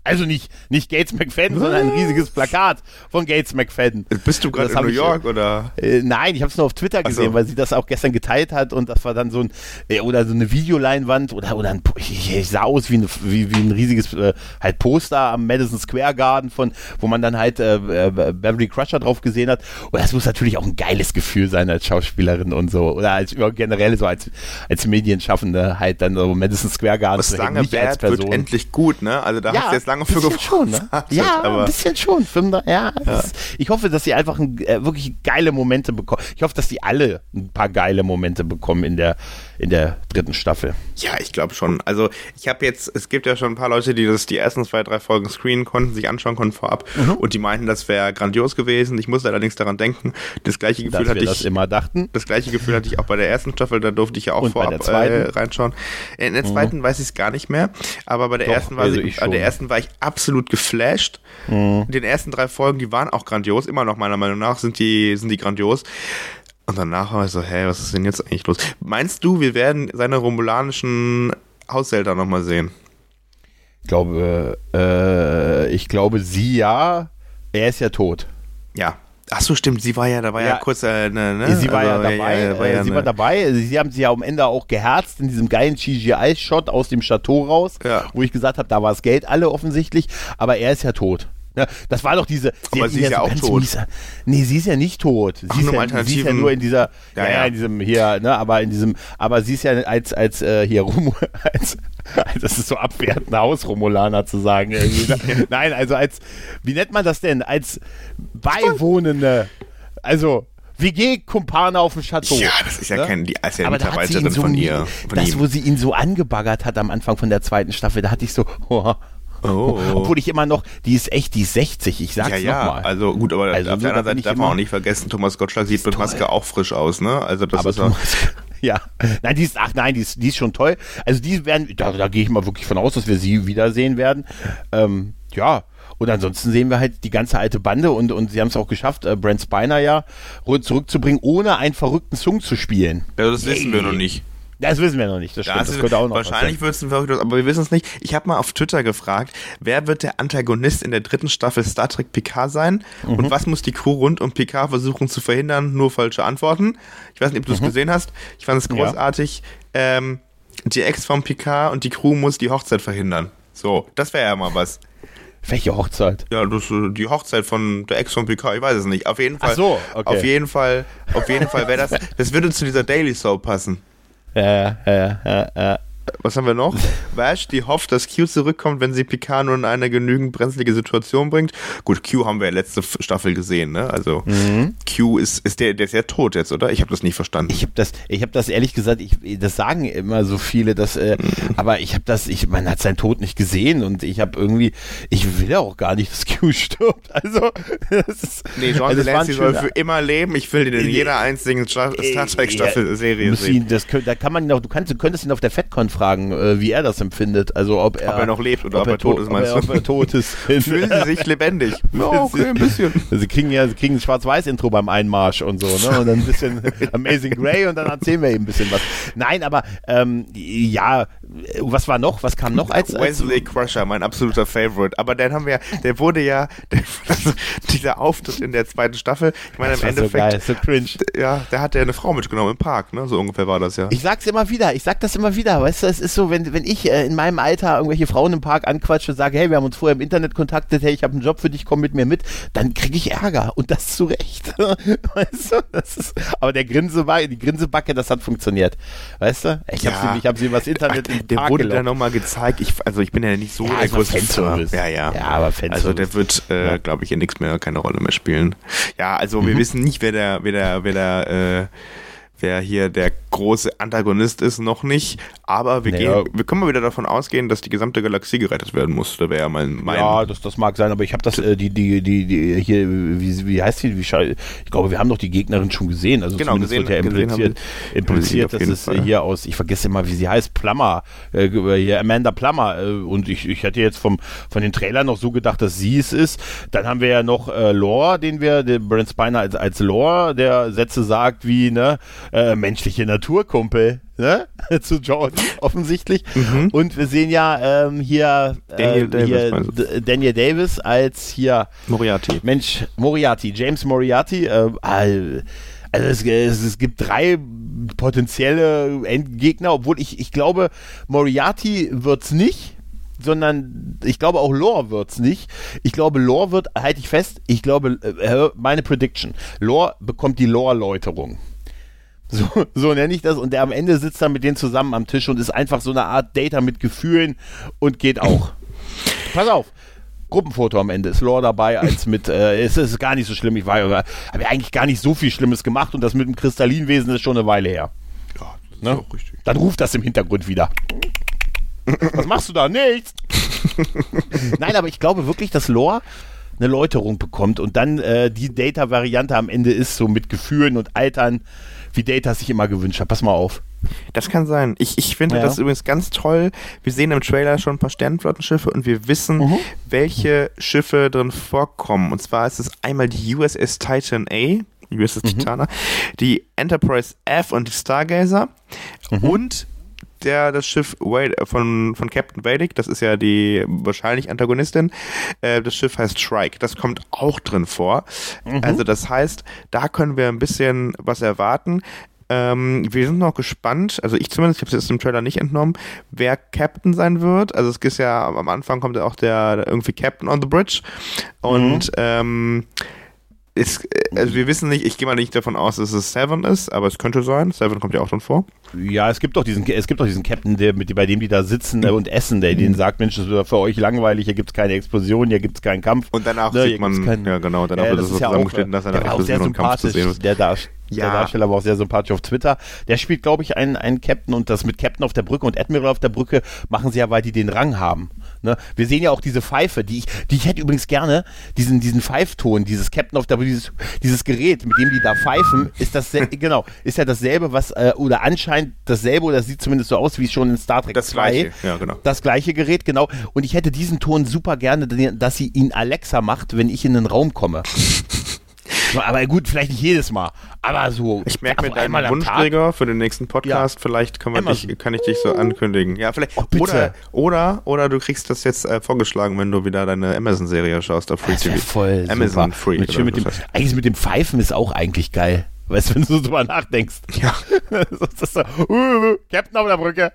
Also nicht, nicht Gates McFadden, sondern ein riesiges Plakat von Gates McFadden. Bist du gerade in New York ich, oder? Äh, nein, ich habe es nur auf Twitter gesehen, so. weil sie das auch gestern geteilt hat und das war dann so ein äh, oder so eine Videoleinwand oder oder ein, ich, ich sah aus wie, eine, wie, wie ein riesiges äh, halt Poster am Madison Square Garden von, wo man dann halt äh, äh, Beverly Crusher drauf gesehen hat. Und das muss natürlich auch ein geiles Gefühl sein als Schauspielerin und so oder als generell so als als Medienschaffende halt dann so Madison Square Garden. Das lange Bad wird endlich gut, ne? Also da ja. hast du jetzt lange für schon, ne? Ja, aber ein bisschen schon. Ja, ja. Ist, ich hoffe, dass sie einfach ein, äh, wirklich geile Momente bekommen. Ich hoffe, dass sie alle ein paar geile Momente bekommen in der, in der dritten Staffel. Ja, ich glaube schon. Also ich habe jetzt, es gibt ja schon ein paar Leute, die das die ersten zwei, drei Folgen screenen konnten, sich anschauen konnten vorab mhm. und die meinten, das wäre grandios gewesen. Ich musste allerdings daran denken, das gleiche Gefühl Dass hatte wir ich. Das immer dachten. Das gleiche Gefühl hatte ich auch bei der ersten Staffel, da durfte ich ja auch und vorab äh, reinschauen. In der zweiten mhm. weiß ich es gar nicht mehr, aber bei der Doch, ersten war also ich, bei der ersten war ich absolut geflasht. Mhm. Den ersten drei Folgen, die waren auch grandios, immer noch meiner Meinung nach sind die, sind die grandios. Und danach war ich so, hä, was ist denn jetzt eigentlich los? Meinst du, wir werden seine romulanischen Haushälter nochmal sehen? Ich glaube, äh, ich glaube, sie ja. Er ist ja tot. Ja. Ach so, stimmt. Sie war ja, da war ja, ja kurz, äh, ne, ne? Sie war also, ja dabei. Ja, war ja äh, sie ne. war dabei. Sie haben sie ja am Ende auch geherzt in diesem geilen CGI-Shot aus dem Chateau raus, wo ich gesagt habe, da war das Geld alle offensichtlich. Aber er ist ja tot. Ja, das war doch diese. Sie aber sie ist ja, so auch tot. Mies, nee, sie ist ja nicht tot. Sie, Ach, ist, ja, sie ist ja nur in dieser. Ja, ja, in diesem hier, ne, aber in diesem. Aber sie ist ja als, als äh, hier rum, (laughs) als, das ist so abwertend, Hausromulaner zu sagen. Irgendwie, ne? (laughs) Nein, also als. Wie nennt man das denn? Als Beiwohnende. Also. WG-Kumpane auf dem Chateau. Ja, das ist ja ne? kein, die ist ja Aber Mitarbeiterin so von ihr. Von das, ihm. wo sie ihn so angebaggert hat am Anfang von der zweiten Staffel, da hatte ich so, (laughs) oh, Oh. Obwohl ich immer noch, die ist echt, die ist 60, ich sag's ja, ja. nochmal. Also gut, aber also auf der anderen Seite darf man auch nicht vergessen, Thomas Gottschalk sieht mit Maske auch frisch aus, ne? Also das aber ist Thomas, (laughs) ja. Nein, die ist, ach nein, die ist, die ist schon toll. Also die werden, da, da gehe ich mal wirklich von aus, dass wir sie wiedersehen werden. Ähm, ja, und ansonsten sehen wir halt die ganze alte Bande und, und sie haben es auch geschafft, äh, Brent Spiner ja zurückzubringen, ohne einen verrückten Song zu spielen. Ja, das wissen hey. wir noch nicht. Das wissen wir noch nicht. Das, stimmt. das, das könnte auch noch Wahrscheinlich wird es ein verrücktes, aber wir wissen es nicht. Ich habe mal auf Twitter gefragt, wer wird der Antagonist in der dritten Staffel Star Trek Picard sein mhm. und was muss die Crew rund um Picard versuchen zu verhindern? Nur falsche Antworten. Ich weiß nicht, ob du es mhm. gesehen hast. Ich fand es großartig. Ja. Ähm, die Ex von Picard und die Crew muss die Hochzeit verhindern. So, das wäre ja mal was. Welche Hochzeit? Ja, das, die Hochzeit von der Ex von Picard, ich weiß es nicht. Auf jeden Fall. Ach so, okay. Auf jeden Fall, auf jeden Fall wäre das, (laughs) das würde zu dieser Daily Soap passen. Ja, ja, ja, ja. Was haben wir noch? (laughs) Vash, die hofft, dass Q zurückkommt, wenn sie Picard nur in eine genügend brenzlige Situation bringt. Gut, Q haben wir ja letzte Staffel gesehen, ne? Also mhm. Q ist, ist der, der ist ja tot jetzt, oder? Ich habe das nicht verstanden. Ich habe das, ich habe das ehrlich gesagt, ich, das sagen immer so viele, dass, äh, mhm. aber ich habe das, ich, man hat seinen Tod nicht gesehen und ich habe irgendwie, ich will ja auch gar nicht, dass Q (laughs) stirbt. Also, das ist, nee, John also Delancey soll für immer leben. Ich will den in jeder einzigen Star Trek Staffel Serie sehen. Ihn, das, da kann man ihn auch, du kannst, du könntest ihn auf der FedCon fragen, äh, wie er das empfindet. Also ob er, ob er noch lebt oder ob, er, tot ist, meinst du? Ob er tot ist. (laughs) Fühlen sie sich lebendig? (laughs) Ja, okay, ein bisschen. Sie kriegen ja sie kriegen ein Schwarz-Weiß-Intro beim Einmarsch und so, ne? Und dann ein bisschen (laughs) Amazing Grey und dann erzählen wir eben ein bisschen was. Nein, aber ähm, ja, was war noch? Was kam noch als, als Wesley Crusher, mein absoluter Favorite. Aber dann haben wir, der wurde ja, der, dieser Auftritt in der zweiten Staffel, ich meine, im Endeffekt, so, geil, so cringe. ja, der hat ja eine Frau mitgenommen im Park, ne? So ungefähr war das ja. Ich sag's immer wieder, ich sag das immer wieder, weißt du, es ist so, wenn, wenn ich äh, in meinem Alter irgendwelche Frauen im Park anquatsche und sage, hey, wir haben uns vorher im Internet kontaktet, hey, ich habe einen Job für dich, komm mit mir mit, dann kriege ich Ärger und das zu Recht. (laughs) weißt du, das ist, aber der Grinsebacke, die Grinsebacke, das hat funktioniert. Weißt du? Ich habe ja. sie, ich hab sie übers Internet (laughs) Ach, Der Park wurde dann nochmal gezeigt, ich, also ich bin ja nicht so ja, der größte Fanservice. Ja, ja. Ja, aber Fanservice. Also der wird, äh, ja. glaube ich, in nichts mehr, keine Rolle mehr spielen. Ja, also mhm. wir wissen nicht, wer der, wer der, wer der, äh, wer hier der große Antagonist ist, noch nicht. Aber wir, naja. gehen, wir können mal wieder davon ausgehen, dass die gesamte Galaxie gerettet werden muss. Da wäre ja mein, mein. Ja, das, das mag sein, aber ich habe das, äh, die, die, die, die, hier, wie, wie heißt die? Wie, ich glaube, wir haben doch die Gegnerin schon gesehen. Also genau, zumindest gesehen, wird ja impliziert, impliziert dass es Fall. hier aus, ich vergesse immer, wie sie heißt, Plummer, äh, hier Amanda Plummer. Äh, und ich, ich hätte jetzt vom, von den Trailern noch so gedacht, dass sie es ist. Dann haben wir ja noch äh, Lore, den wir, den Brent Spiner als, als Lore, der Sätze sagt wie, ne, äh, menschliche Naturkumpel ne? (laughs) zu Jordan offensichtlich. Mhm. Und wir sehen ja ähm, hier, Daniel, äh, Davis, hier Daniel Davis als hier Moriarty. Mensch, Moriarty, James Moriarty. Äh, also es, es, es, gibt drei potenzielle Endgegner, obwohl ich, ich glaube, Moriarty wird's nicht sondern ich glaube auch Lore wird's nicht. Ich glaube, Lore wird, halte ich fest, ich glaube, äh, meine Prediction, Lore bekommt die Lore-Läuterung. So, so nenne ich das. Und der am Ende sitzt dann mit denen zusammen am Tisch und ist einfach so eine Art Data mit Gefühlen und geht auch. (clears throat) Pass auf. Gruppenfoto am Ende ist Lore dabei, als mit, äh, es ist gar nicht so schlimm, ich war, habe ja eigentlich gar nicht so viel Schlimmes gemacht und das mit dem Kristallinwesen ist schon eine Weile her. Ja, das ist ne? auch richtig. Dann ruft das im Hintergrund wieder. Was machst du da? Nichts. (laughs) Nein, aber ich glaube wirklich, dass Lore eine Läuterung bekommt und dann äh, die Data-Variante am Ende ist, so mit Gefühlen und Altern wie Data sich immer gewünscht hat. Pass mal auf. Das kann sein. Ich, ich finde ja. das übrigens ganz toll. Wir sehen im Trailer schon ein paar Sternenflottenschiffe und wir wissen, mhm. welche Schiffe drin vorkommen. Und zwar ist es einmal die USS Titan A, USS mhm. Titana, die Enterprise F und die Stargazer mhm. und der das Schiff von, von Captain Vedic, das ist ja die wahrscheinlich Antagonistin, äh, das Schiff heißt Shrike, das kommt auch drin vor. Mhm. Also das heißt, da können wir ein bisschen was erwarten. Ähm, wir sind noch gespannt, also ich zumindest, ich habe es jetzt im Trailer nicht entnommen, wer Captain sein wird. Also es ist ja, am Anfang kommt ja auch der irgendwie Captain on the Bridge und mhm. ähm, ist, also wir wissen nicht, ich gehe mal nicht davon aus, dass es Seven ist, aber es könnte sein. Seven kommt ja auch schon vor. Ja, es gibt doch diesen, es gibt doch diesen Captain, der, mit, bei dem die da sitzen äh, und essen, der denen sagt, Mensch, das wird für euch langweilig, hier gibt es keine Explosion, hier gibt es keinen Kampf. Und danach ne, sieht man, kein, ja genau, danach äh, wird es so zusammengeschnitten, dass er nach Explosion und Kampf zu sehen ist. Der, Dar ja. der Darsteller war auch sehr sympathisch auf Twitter. Der spielt, glaube ich, einen, einen Captain und das mit Captain auf der Brücke und Admiral auf der Brücke machen sie ja, weil die den Rang haben. Ne? Wir sehen ja auch diese Pfeife, die ich, die ich hätte übrigens gerne, diesen, diesen Pfeifton, dieses Captain of the, dieses, dieses Gerät, mit dem die da pfeifen, ist das, (laughs) genau, ist ja dasselbe, was, äh, oder anscheinend dasselbe, oder sieht zumindest so aus, wie schon in Star Trek das 2. Gleiche, ja, genau. Das gleiche Gerät, genau. Und ich hätte diesen Ton super gerne, dass sie ihn Alexa macht, wenn ich in den Raum komme. (laughs) Aber gut, vielleicht nicht jedes Mal. Aber so. Ich merke mir deinen Wunschträger für den nächsten Podcast. Ja. Vielleicht kann, man dich, kann ich dich so ankündigen. Ja, vielleicht. Oh, oder, oder, oder du kriegst das jetzt äh, vorgeschlagen, wenn du wieder deine Amazon-Serie schaust auf Free TV. Voll Amazon super. Free. Mit, mit dem, eigentlich mit dem Pfeifen ist auch eigentlich geil. Weißt du, wenn du so drüber nachdenkst. Ja. (laughs) ist so, uh, Captain auf der Brücke.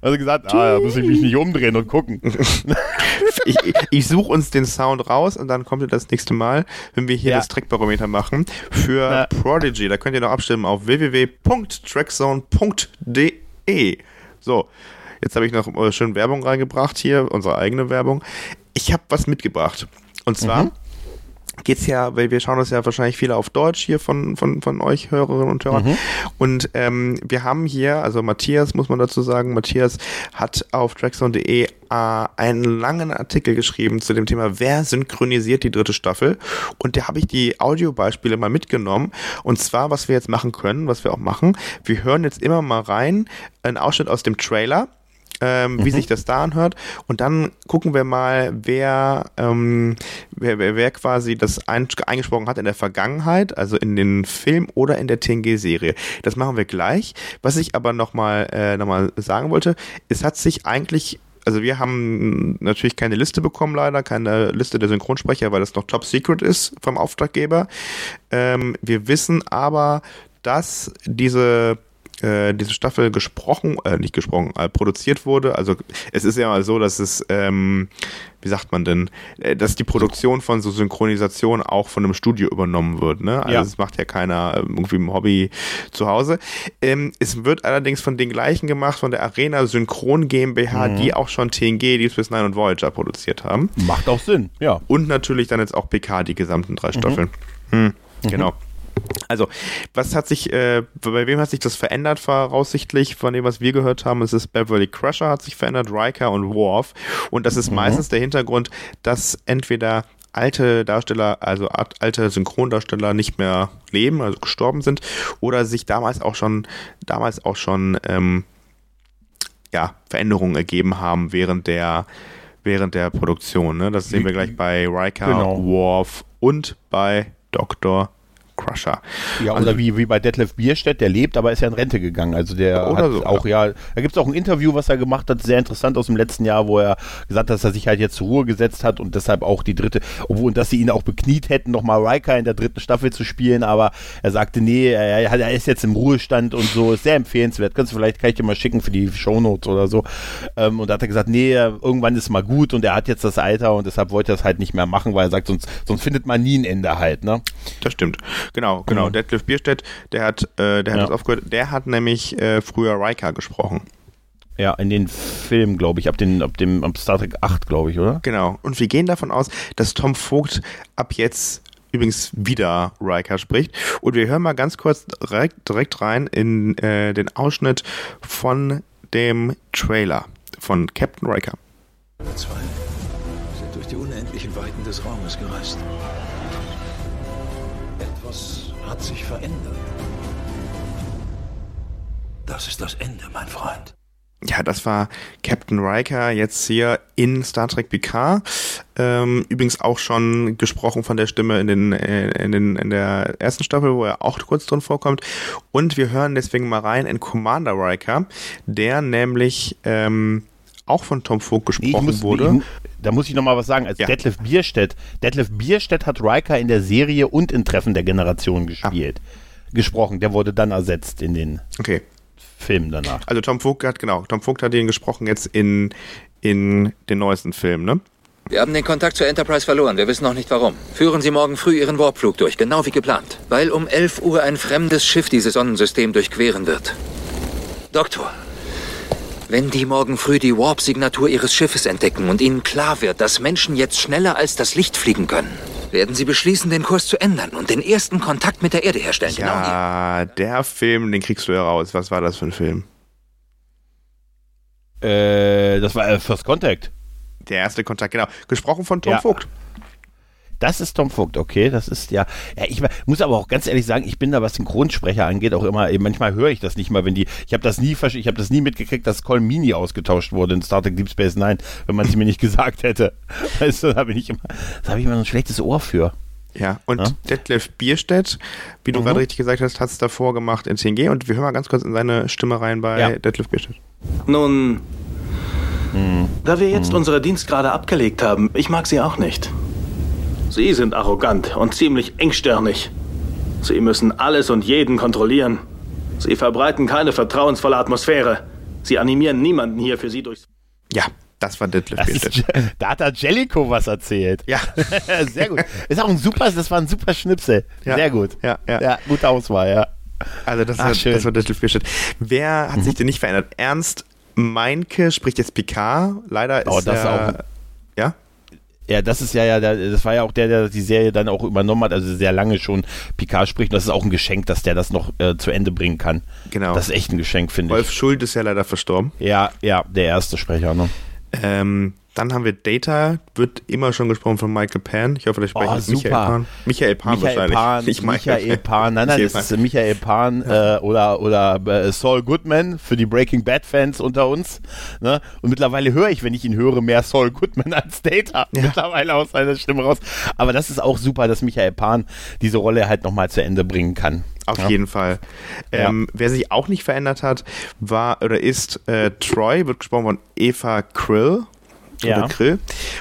Also gesagt, ah, da muss ich mich nicht umdrehen und gucken. ich, (laughs) ich, ich suche uns den Sound raus und dann kommt ihr das nächste Mal, wenn wir hier ja. das Trackbarometer machen für Na. Prodigy. Da könnt ihr noch abstimmen auf www.trackzone.de. So, jetzt habe ich noch äh, schön Werbung reingebracht hier, unsere eigene Werbung. Ich habe was mitgebracht. Und zwar mhm geht's ja, weil wir schauen das ja wahrscheinlich viele auf Deutsch hier von, von, von euch Hörerinnen und Hörern. Mhm. Und ähm, wir haben hier, also Matthias muss man dazu sagen, Matthias hat auf trackzone.de äh, einen langen Artikel geschrieben zu dem Thema, wer synchronisiert die dritte Staffel. Und da habe ich die Audiobeispiele mal mitgenommen. Und zwar, was wir jetzt machen können, was wir auch machen, wir hören jetzt immer mal rein, einen Ausschnitt aus dem Trailer ähm, wie mhm. sich das da anhört. Und dann gucken wir mal, wer, ähm, wer, wer, wer quasi das ein, eingesprochen hat in der Vergangenheit, also in den Film oder in der TNG-Serie. Das machen wir gleich. Was ich aber nochmal äh, noch sagen wollte, es hat sich eigentlich also wir haben natürlich keine Liste bekommen, leider, keine Liste der Synchronsprecher, weil das noch top secret ist vom Auftraggeber. Ähm, wir wissen aber, dass diese äh, diese Staffel gesprochen, äh, nicht gesprochen, äh, produziert wurde. Also es ist ja mal so, dass es, ähm, wie sagt man denn, äh, dass die Produktion von so Synchronisation auch von einem Studio übernommen wird. Ne? Also es macht ja keiner ähm, irgendwie im Hobby zu Hause. Ähm, es wird allerdings von den gleichen gemacht, von der Arena Synchron GmbH, mhm. die auch schon TNG, Deep Space Nine und Voyager produziert haben. Macht auch Sinn, ja. Und natürlich dann jetzt auch PK, die gesamten drei mhm. Staffeln. Hm, mhm. Also, was hat sich, äh, bei wem hat sich das verändert, voraussichtlich, von dem, was wir gehört haben? Es ist Beverly Crusher hat sich verändert, Riker und Worf. Und das ist mhm. meistens der Hintergrund, dass entweder alte Darsteller, also alte Synchrondarsteller nicht mehr leben, also gestorben sind, oder sich damals auch schon, damals auch schon, ähm, ja, Veränderungen ergeben haben während der, während der Produktion. Ne? Das sehen wir gleich bei Riker, genau. Worf und bei Dr. Crusher. Ja, also, oder wie, wie bei Detlef Bierstedt, der lebt, aber ist ja in Rente gegangen. Also der hat so, auch, ja, da gibt es auch ein Interview, was er gemacht hat, sehr interessant aus dem letzten Jahr, wo er gesagt hat, dass er sich halt jetzt zur Ruhe gesetzt hat und deshalb auch die dritte, obwohl, dass sie ihn auch bekniet hätten, nochmal Riker in der dritten Staffel zu spielen, aber er sagte, nee, er, er ist jetzt im Ruhestand und so, ist sehr empfehlenswert. Kannst du vielleicht, kann ich dir mal schicken für die Shownotes oder so. Ähm, und da hat er gesagt, nee, irgendwann ist mal gut und er hat jetzt das Alter und deshalb wollte er es halt nicht mehr machen, weil er sagt, sonst, sonst findet man nie ein Ende halt, ne? Das stimmt. Genau, genau. Mhm. Detlef Bierstedt, der hat, äh, der hat ja. das aufgehört. Der hat nämlich äh, früher Riker gesprochen. Ja, in den Filmen, glaube ich, ab, den, ab dem ab Star Trek 8, glaube ich, oder? Genau. Und wir gehen davon aus, dass Tom Vogt ab jetzt übrigens wieder Riker spricht. Und wir hören mal ganz kurz direkt, direkt rein in äh, den Ausschnitt von dem Trailer von Captain Riker. Zwei sind durch die unendlichen Weiten des Raumes gereist hat sich verändert. Das ist das Ende, mein Freund. Ja, das war Captain Riker jetzt hier in Star Trek Picard. Ähm, übrigens auch schon gesprochen von der Stimme in, den, äh, in, den, in der ersten Staffel, wo er auch kurz drin vorkommt. Und wir hören deswegen mal rein in Commander Riker, der nämlich ähm, auch von Tom Vogt gesprochen muss, wurde. Da muss ich noch mal was sagen. Als ja. Detlef Bierstedt, Detlef Bierstedt hat Riker in der Serie und in Treffen der Generation gespielt. Ah. Gesprochen. Der wurde dann ersetzt in den okay. Filmen danach. Also Tom Vogt hat, genau, Tom Vogt hat ihn gesprochen jetzt in, in den neuesten Filmen, ne? Wir haben den Kontakt zur Enterprise verloren. Wir wissen noch nicht warum. Führen Sie morgen früh Ihren Warpflug durch, genau wie geplant. Weil um 11 Uhr ein fremdes Schiff dieses Sonnensystem durchqueren wird. Doktor, wenn die morgen früh die Warp-Signatur ihres Schiffes entdecken und ihnen klar wird, dass Menschen jetzt schneller als das Licht fliegen können, werden sie beschließen, den Kurs zu ändern und den ersten Kontakt mit der Erde herstellen. Genau ja, genau der Film, den kriegst du heraus. Was war das für ein Film? Äh, das war äh, First Contact. Der erste Kontakt, genau. Gesprochen von Tom ja. Vogt. Das ist Tom Vogt, okay. Das ist ja. ja ich muss aber auch ganz ehrlich sagen, ich bin da, was Synchronsprecher angeht, auch immer, manchmal höre ich das nicht mal, wenn die. Ich habe das nie ich habe das nie mitgekriegt, dass Colmini ausgetauscht wurde in Star Trek Deep Space Nine, wenn man es mir nicht (laughs) gesagt hätte. Weißt du, da bin ich immer, da habe ich immer ein schlechtes Ohr für. Ja, und ja? Detlef Bierstedt, wie du mhm. gerade richtig gesagt hast, hat es davor gemacht in CNG und wir hören mal ganz kurz in seine Stimme rein bei ja. Detlef Bierstedt. Nun, hm. da wir jetzt hm. unsere Dienstgrade abgelegt haben, ich mag sie auch nicht. Sie sind arrogant und ziemlich engstirnig. Sie müssen alles und jeden kontrollieren. Sie verbreiten keine vertrauensvolle Atmosphäre. Sie animieren niemanden hier für Sie durchs. Ja, das war Detlef das (laughs) Da hat der Jellico was erzählt. Ja. (laughs) Sehr gut. Ist auch ein super, das war ein super Schnipsel. Ja. Sehr gut. Ja, ja. ja gute Auswahl, ja. Also das, Ach, war, das war Detlef Bierstedt. Wer hat mhm. sich denn nicht verändert? Ernst Meinke spricht jetzt Picard. Leider oh, ist oh, das er, auch. Ja? Ja, das ist ja, ja, das war ja auch der, der die Serie dann auch übernommen hat, also sehr lange schon Picard spricht. Und das ist auch ein Geschenk, dass der das noch äh, zu Ende bringen kann. Genau. Das ist echt ein Geschenk, finde ich. Wolf Schuld ist ja leider verstorben. Ja, ja, der erste Sprecher, ne? Ähm, Dann haben wir Data, wird immer schon gesprochen von Michael Pan. Ich hoffe, das spreche Oh, ich Michael super. Pan. Michael Pan Michael wahrscheinlich. Pan, nicht Michael Pan, nein, nein, Michael das ist Michael Pan äh, oder, oder äh, Saul Goodman für die Breaking Bad-Fans unter uns. Ne? Und mittlerweile höre ich, wenn ich ihn höre, mehr Saul Goodman (laughs) als Data. Ja. Mittlerweile aus seiner Stimme raus. Aber das ist auch super, dass Michael Pan diese Rolle halt nochmal zu Ende bringen kann. Auf Ja. jeden Fall. Ähm, Wer sich auch nicht verändert hat, war oder ist äh, Troy, wird gesprochen von Eva Krill. Ja. Oder Krill.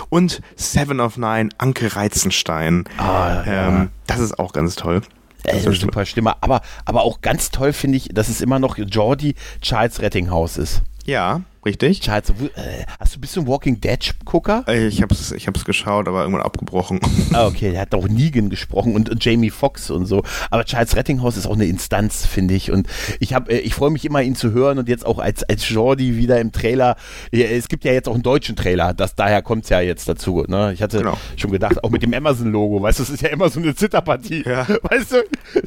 Und Seven of Nine, Anke Reizenstein. Ah, ja. ähm, das ist auch ganz toll. Ey, Das ist super Stimme. Aber, aber auch ganz toll finde ich, dass es immer noch Jordi Charles Rettinghaus ist. Ja, richtig. Charles, äh, hast du bist du ein Walking Dead Gucker? Ich hab's, ich hab's geschaut, aber irgendwann abgebrochen. Ah, okay, der hat auch Negan gesprochen und, und Jamie Foxx und so. Aber Charles Rettinghaus ist auch eine Instanz, finde ich. Und ich habe, äh, ich freue mich immer, ihn zu hören und jetzt auch als, als Jordi wieder im Trailer. Es gibt ja jetzt auch einen deutschen Trailer, das, daher kommt's ja jetzt dazu. Ne? Ich hatte Genau. schon gedacht, auch mit dem Amazon-Logo, weißt du, das ist ja immer so eine Zitterpartie. Ja. Weißt du?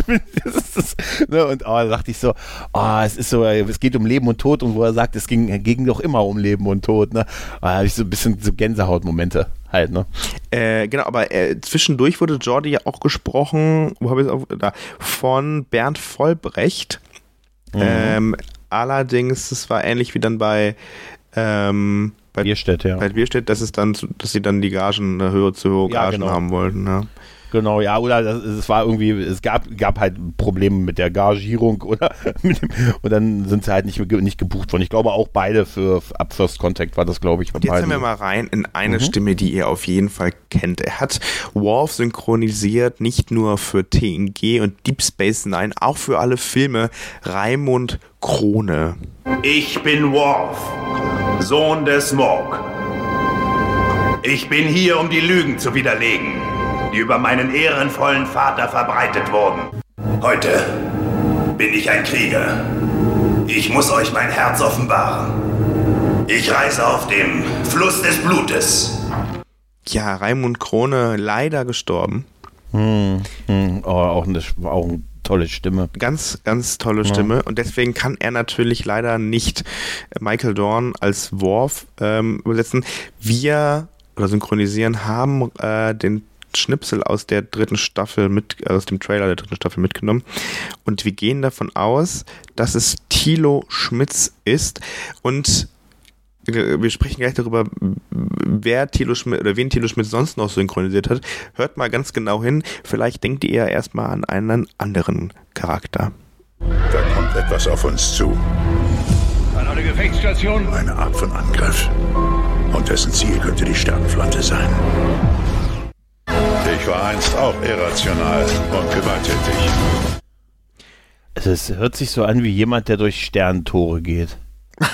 (laughs) Das ist das, ne? Und oh, da dachte ich so, oh, es ist so, es geht um Leben und Tod und wo er sagt, es ging, ging doch immer um Leben und Tod. Ne? Da habe ich so ein bisschen so Gänsehautmomente halt, ne? Äh, genau, aber äh, zwischendurch wurde Jordi ja auch gesprochen, wo habe ich es da, von Bernd Vollbrecht. Mhm. Ähm, allerdings, das war ähnlich wie dann bei, ähm, bei, Bierstedt, ja. bei Bierstedt, dass es dann, dass sie dann die Gagen eine höhere zu hohe Ja, Gagen genau. haben wollten. Ja. Genau, ja, oder das, es war irgendwie, es gab, gab halt Probleme mit der Gagierung (laughs) oder mit dem, und dann sind sie halt nicht, nicht gebucht worden. Ich glaube auch beide für ab First Contact war das, glaube ich. jetzt hören beiden. wir mal rein in eine Mhm. Stimme, die ihr auf jeden Fall kennt. Er hat Worf synchronisiert, nicht nur für TNG und Deep Space Nine, auch für alle Filme. Raimund Krone. Ich bin Worf, Sohn des Smog. Ich bin hier, um die Lügen zu widerlegen, die über meinen ehrenvollen Vater verbreitet wurden. Heute bin ich ein Krieger. Ich muss euch mein Herz offenbaren. Ich reise auf dem Fluss des Blutes. Ja, Raimund Krone leider gestorben. Hm, oh, auch, eine, auch eine tolle Stimme. Ganz, ganz tolle Stimme. Und deswegen kann er natürlich leider nicht Michael Dorn als Worf ähm, übersetzen. Wir oder synchronisieren haben äh, den Schnipsel aus der dritten Staffel mit, äh, aus dem Trailer der dritten Staffel mitgenommen. Und wir gehen davon aus, dass es Thilo Schmitz ist. Und wir sprechen gleich darüber, wer Thilo Schmidt oder wen Thilo Schmidt sonst noch synchronisiert hat. Hört mal ganz genau hin. Vielleicht denkt ihr erstmal an einen anderen Charakter. Da kommt etwas auf uns zu. An eine Gefechtsstation? Eine Art von Angriff. Und dessen Ziel könnte die Sternenflotte sein. War einst auch irrational und gewalttätig. Also es hört sich so an wie jemand, der durch Sternentore geht. (laughs)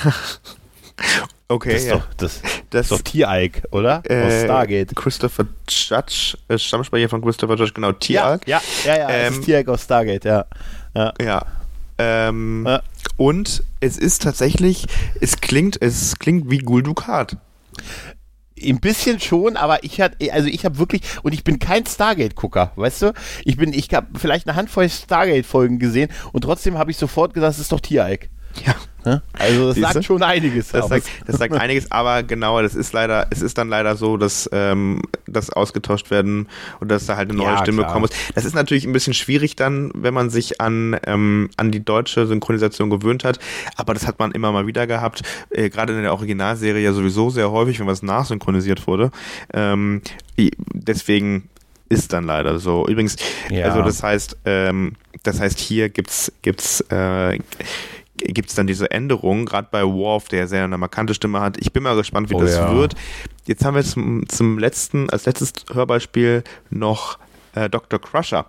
Okay, Das ist ja. doch, das, Das- ist doch T-Ike, oder? Aus Äh, Stargate. Christopher Judge, äh, Stammsprecher von Christopher Judge, genau, Ja, Tialk. ja, ja, ja, es Ähm, ist T-Ike aus Stargate, ja. ja. Ja. Ähm, Ja. Und es ist tatsächlich, es klingt, es klingt wie Gul Dukat. Ein bisschen schon, aber ich hatte, also ich habe wirklich, und ich bin kein Stargate-Gucker, weißt du? Ich bin, ich habe vielleicht eine Handvoll Stargate-Folgen gesehen und trotzdem habe ich sofort gesagt, es ist doch T-Ike. Ja. Also das sagt schon einiges Das sagt, das sagt (laughs) einiges, aber genau, das ist leider, es ist dann leider so, dass ähm, das ausgetauscht werden und dass da halt eine neue Ja, Stimme klar. kommen muss. Das ist natürlich ein bisschen schwierig dann, wenn man sich an, ähm, an die deutsche Synchronisation gewöhnt hat, aber das hat man immer mal wieder gehabt, äh, gerade in der Originalserie ja sowieso sehr häufig, wenn was nachsynchronisiert wurde. Ähm, deswegen ist dann leider so. Übrigens, Ja. also das heißt, ähm, das heißt, hier gibt's, gibt's, äh, gibt es dann diese Änderung, gerade bei Worf, der sehr eine markante Stimme hat. Ich bin mal gespannt, wie Oh das ja. wird. Jetzt haben wir zum, zum letzten, als letztes Hörbeispiel noch äh, Dr. Crusher.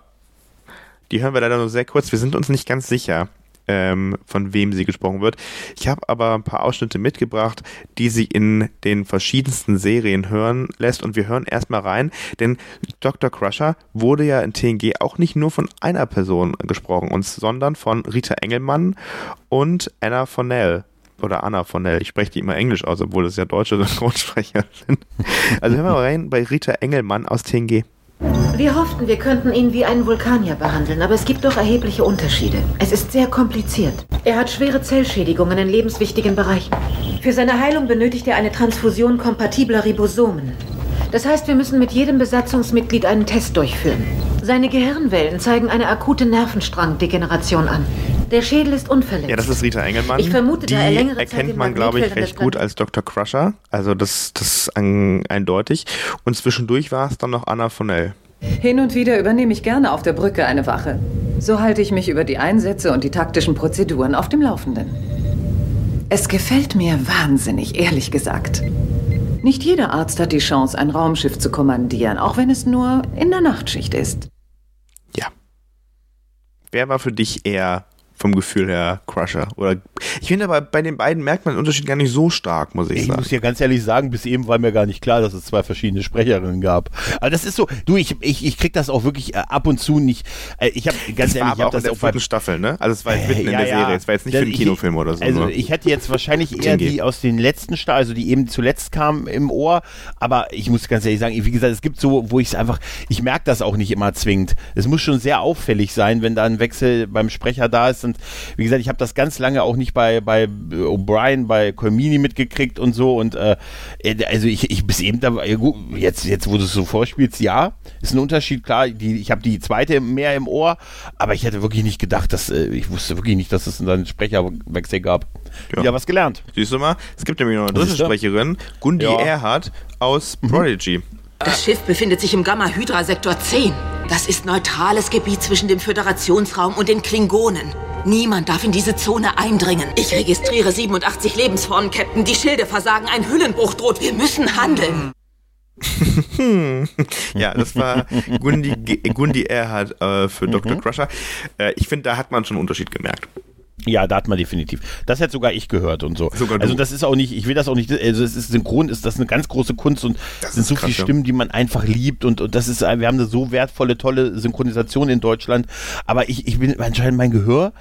Die hören wir leider nur sehr kurz. Wir sind uns nicht ganz sicher, ähm, von wem sie gesprochen wird. Ich habe aber ein paar Ausschnitte mitgebracht, die sie in den verschiedensten Serien hören lässt. Und wir hören erstmal rein, denn Dr. Crusher wurde ja in TNG auch nicht nur von einer Person gesprochen, sondern von Rita Engelmann und Anna Fonnell. Oder Anna Fonnell. Ich spreche die immer Englisch aus, obwohl es ja deutsche (laughs) Synchronsprecher sind. Also hören wir mal rein bei Rita Engelmann aus TNG. Wir hofften, wir könnten ihn wie einen Vulkanier behandeln, aber es gibt doch erhebliche Unterschiede. Es ist sehr kompliziert. Er hat schwere Zellschädigungen in lebenswichtigen Bereichen. Für seine Heilung benötigt er eine Transfusion kompatibler Ribosomen. Das heißt, wir müssen mit jedem Besatzungsmitglied einen Test durchführen. Seine Gehirnwellen zeigen eine akute Nervenstrangdegeneration an. Der Schädel ist unverletzt. Ja, das ist Rita Engelmann. Ich vermute, die da er längere Zeit erkennt in man, glaube ich, recht gut als Dr. Crusher. Also das, das eindeutig. Und zwischendurch war es dann noch Anna Fonnell. Hin und wieder übernehme ich gerne auf der Brücke eine Wache. So halte ich mich über die Einsätze und die taktischen Prozeduren auf dem Laufenden. Es gefällt mir wahnsinnig, ehrlich gesagt. Nicht jeder Arzt hat die Chance, ein Raumschiff zu kommandieren, auch wenn es nur in der Nachtschicht ist. Ja. Wer war für dich eher vom Gefühl her Crusher? Oder ich finde aber bei den beiden merkt man den Unterschied gar nicht so stark, muss ich, Ich sagen. muss dir ganz ehrlich sagen, bis eben war mir gar nicht klar, dass es zwei verschiedene Sprecherinnen gab. Aber das ist so, du, ich, ich, ich krieg das auch wirklich äh, ab und zu nicht. Äh, ich habe ganz das ehrlich, war ich aber habe auch in das der auch vierten Staffel, ne? Also es war jetzt mitten in Ja, der ja. Serie, es war jetzt nicht für einen ich- Kinofilm oder so. Also nur. ich hätte jetzt wahrscheinlich eher die aus den letzten Staffeln, also die eben zuletzt kamen im Ohr, aber ich muss ganz ehrlich sagen, wie gesagt, es gibt so, wo ich es einfach, ich merke das auch nicht immer zwingend. Es muss schon sehr auffällig sein, wenn da ein Wechsel beim Sprecher da ist und wie gesagt, ich habe das ganz lange auch nicht bei, bei O'Brien, bei Colmini mitgekriegt und so und äh, also ich, ich bis eben da, gut, jetzt, jetzt wo du es so vorspielst, ja, ist ein Unterschied, klar, die, ich habe die zweite mehr im Ohr, aber ich hätte wirklich nicht gedacht, dass, äh, ich wusste wirklich nicht, dass es einen Sprecherwechsel gab. Ja. Wieder was gelernt. Siehst du mal, es gibt nämlich noch eine dritte? Sprecherin, Gundi Ja. Erhardt aus Mhm. Prodigy. Das Schiff befindet sich im Gamma-Hydra-Sektor 10. Das ist neutrales Gebiet zwischen dem Föderationsraum und den Klingonen. Niemand darf in diese Zone eindringen. Ich registriere 87 Lebensformen, Captain. Die Schilde versagen. Ein Hüllenbruch droht. Wir müssen handeln. (laughs) Ja, das war Gundi, Gundi Erhardt äh, für Mhm. Dr. Crusher. Äh, ich finde, da hat man schon einen Unterschied gemerkt. Ja, da hat man definitiv. Das hätte sogar ich gehört und so. Also das ist auch nicht, ich will das auch nicht, also es ist synchron, ist das eine ganz große Kunst und Das sind so krass, viele. Stimmen, die man einfach liebt und, und das ist, wir haben eine so wertvolle, tolle Synchronisation in Deutschland. Aber ich, ich bin anscheinend mein Gehör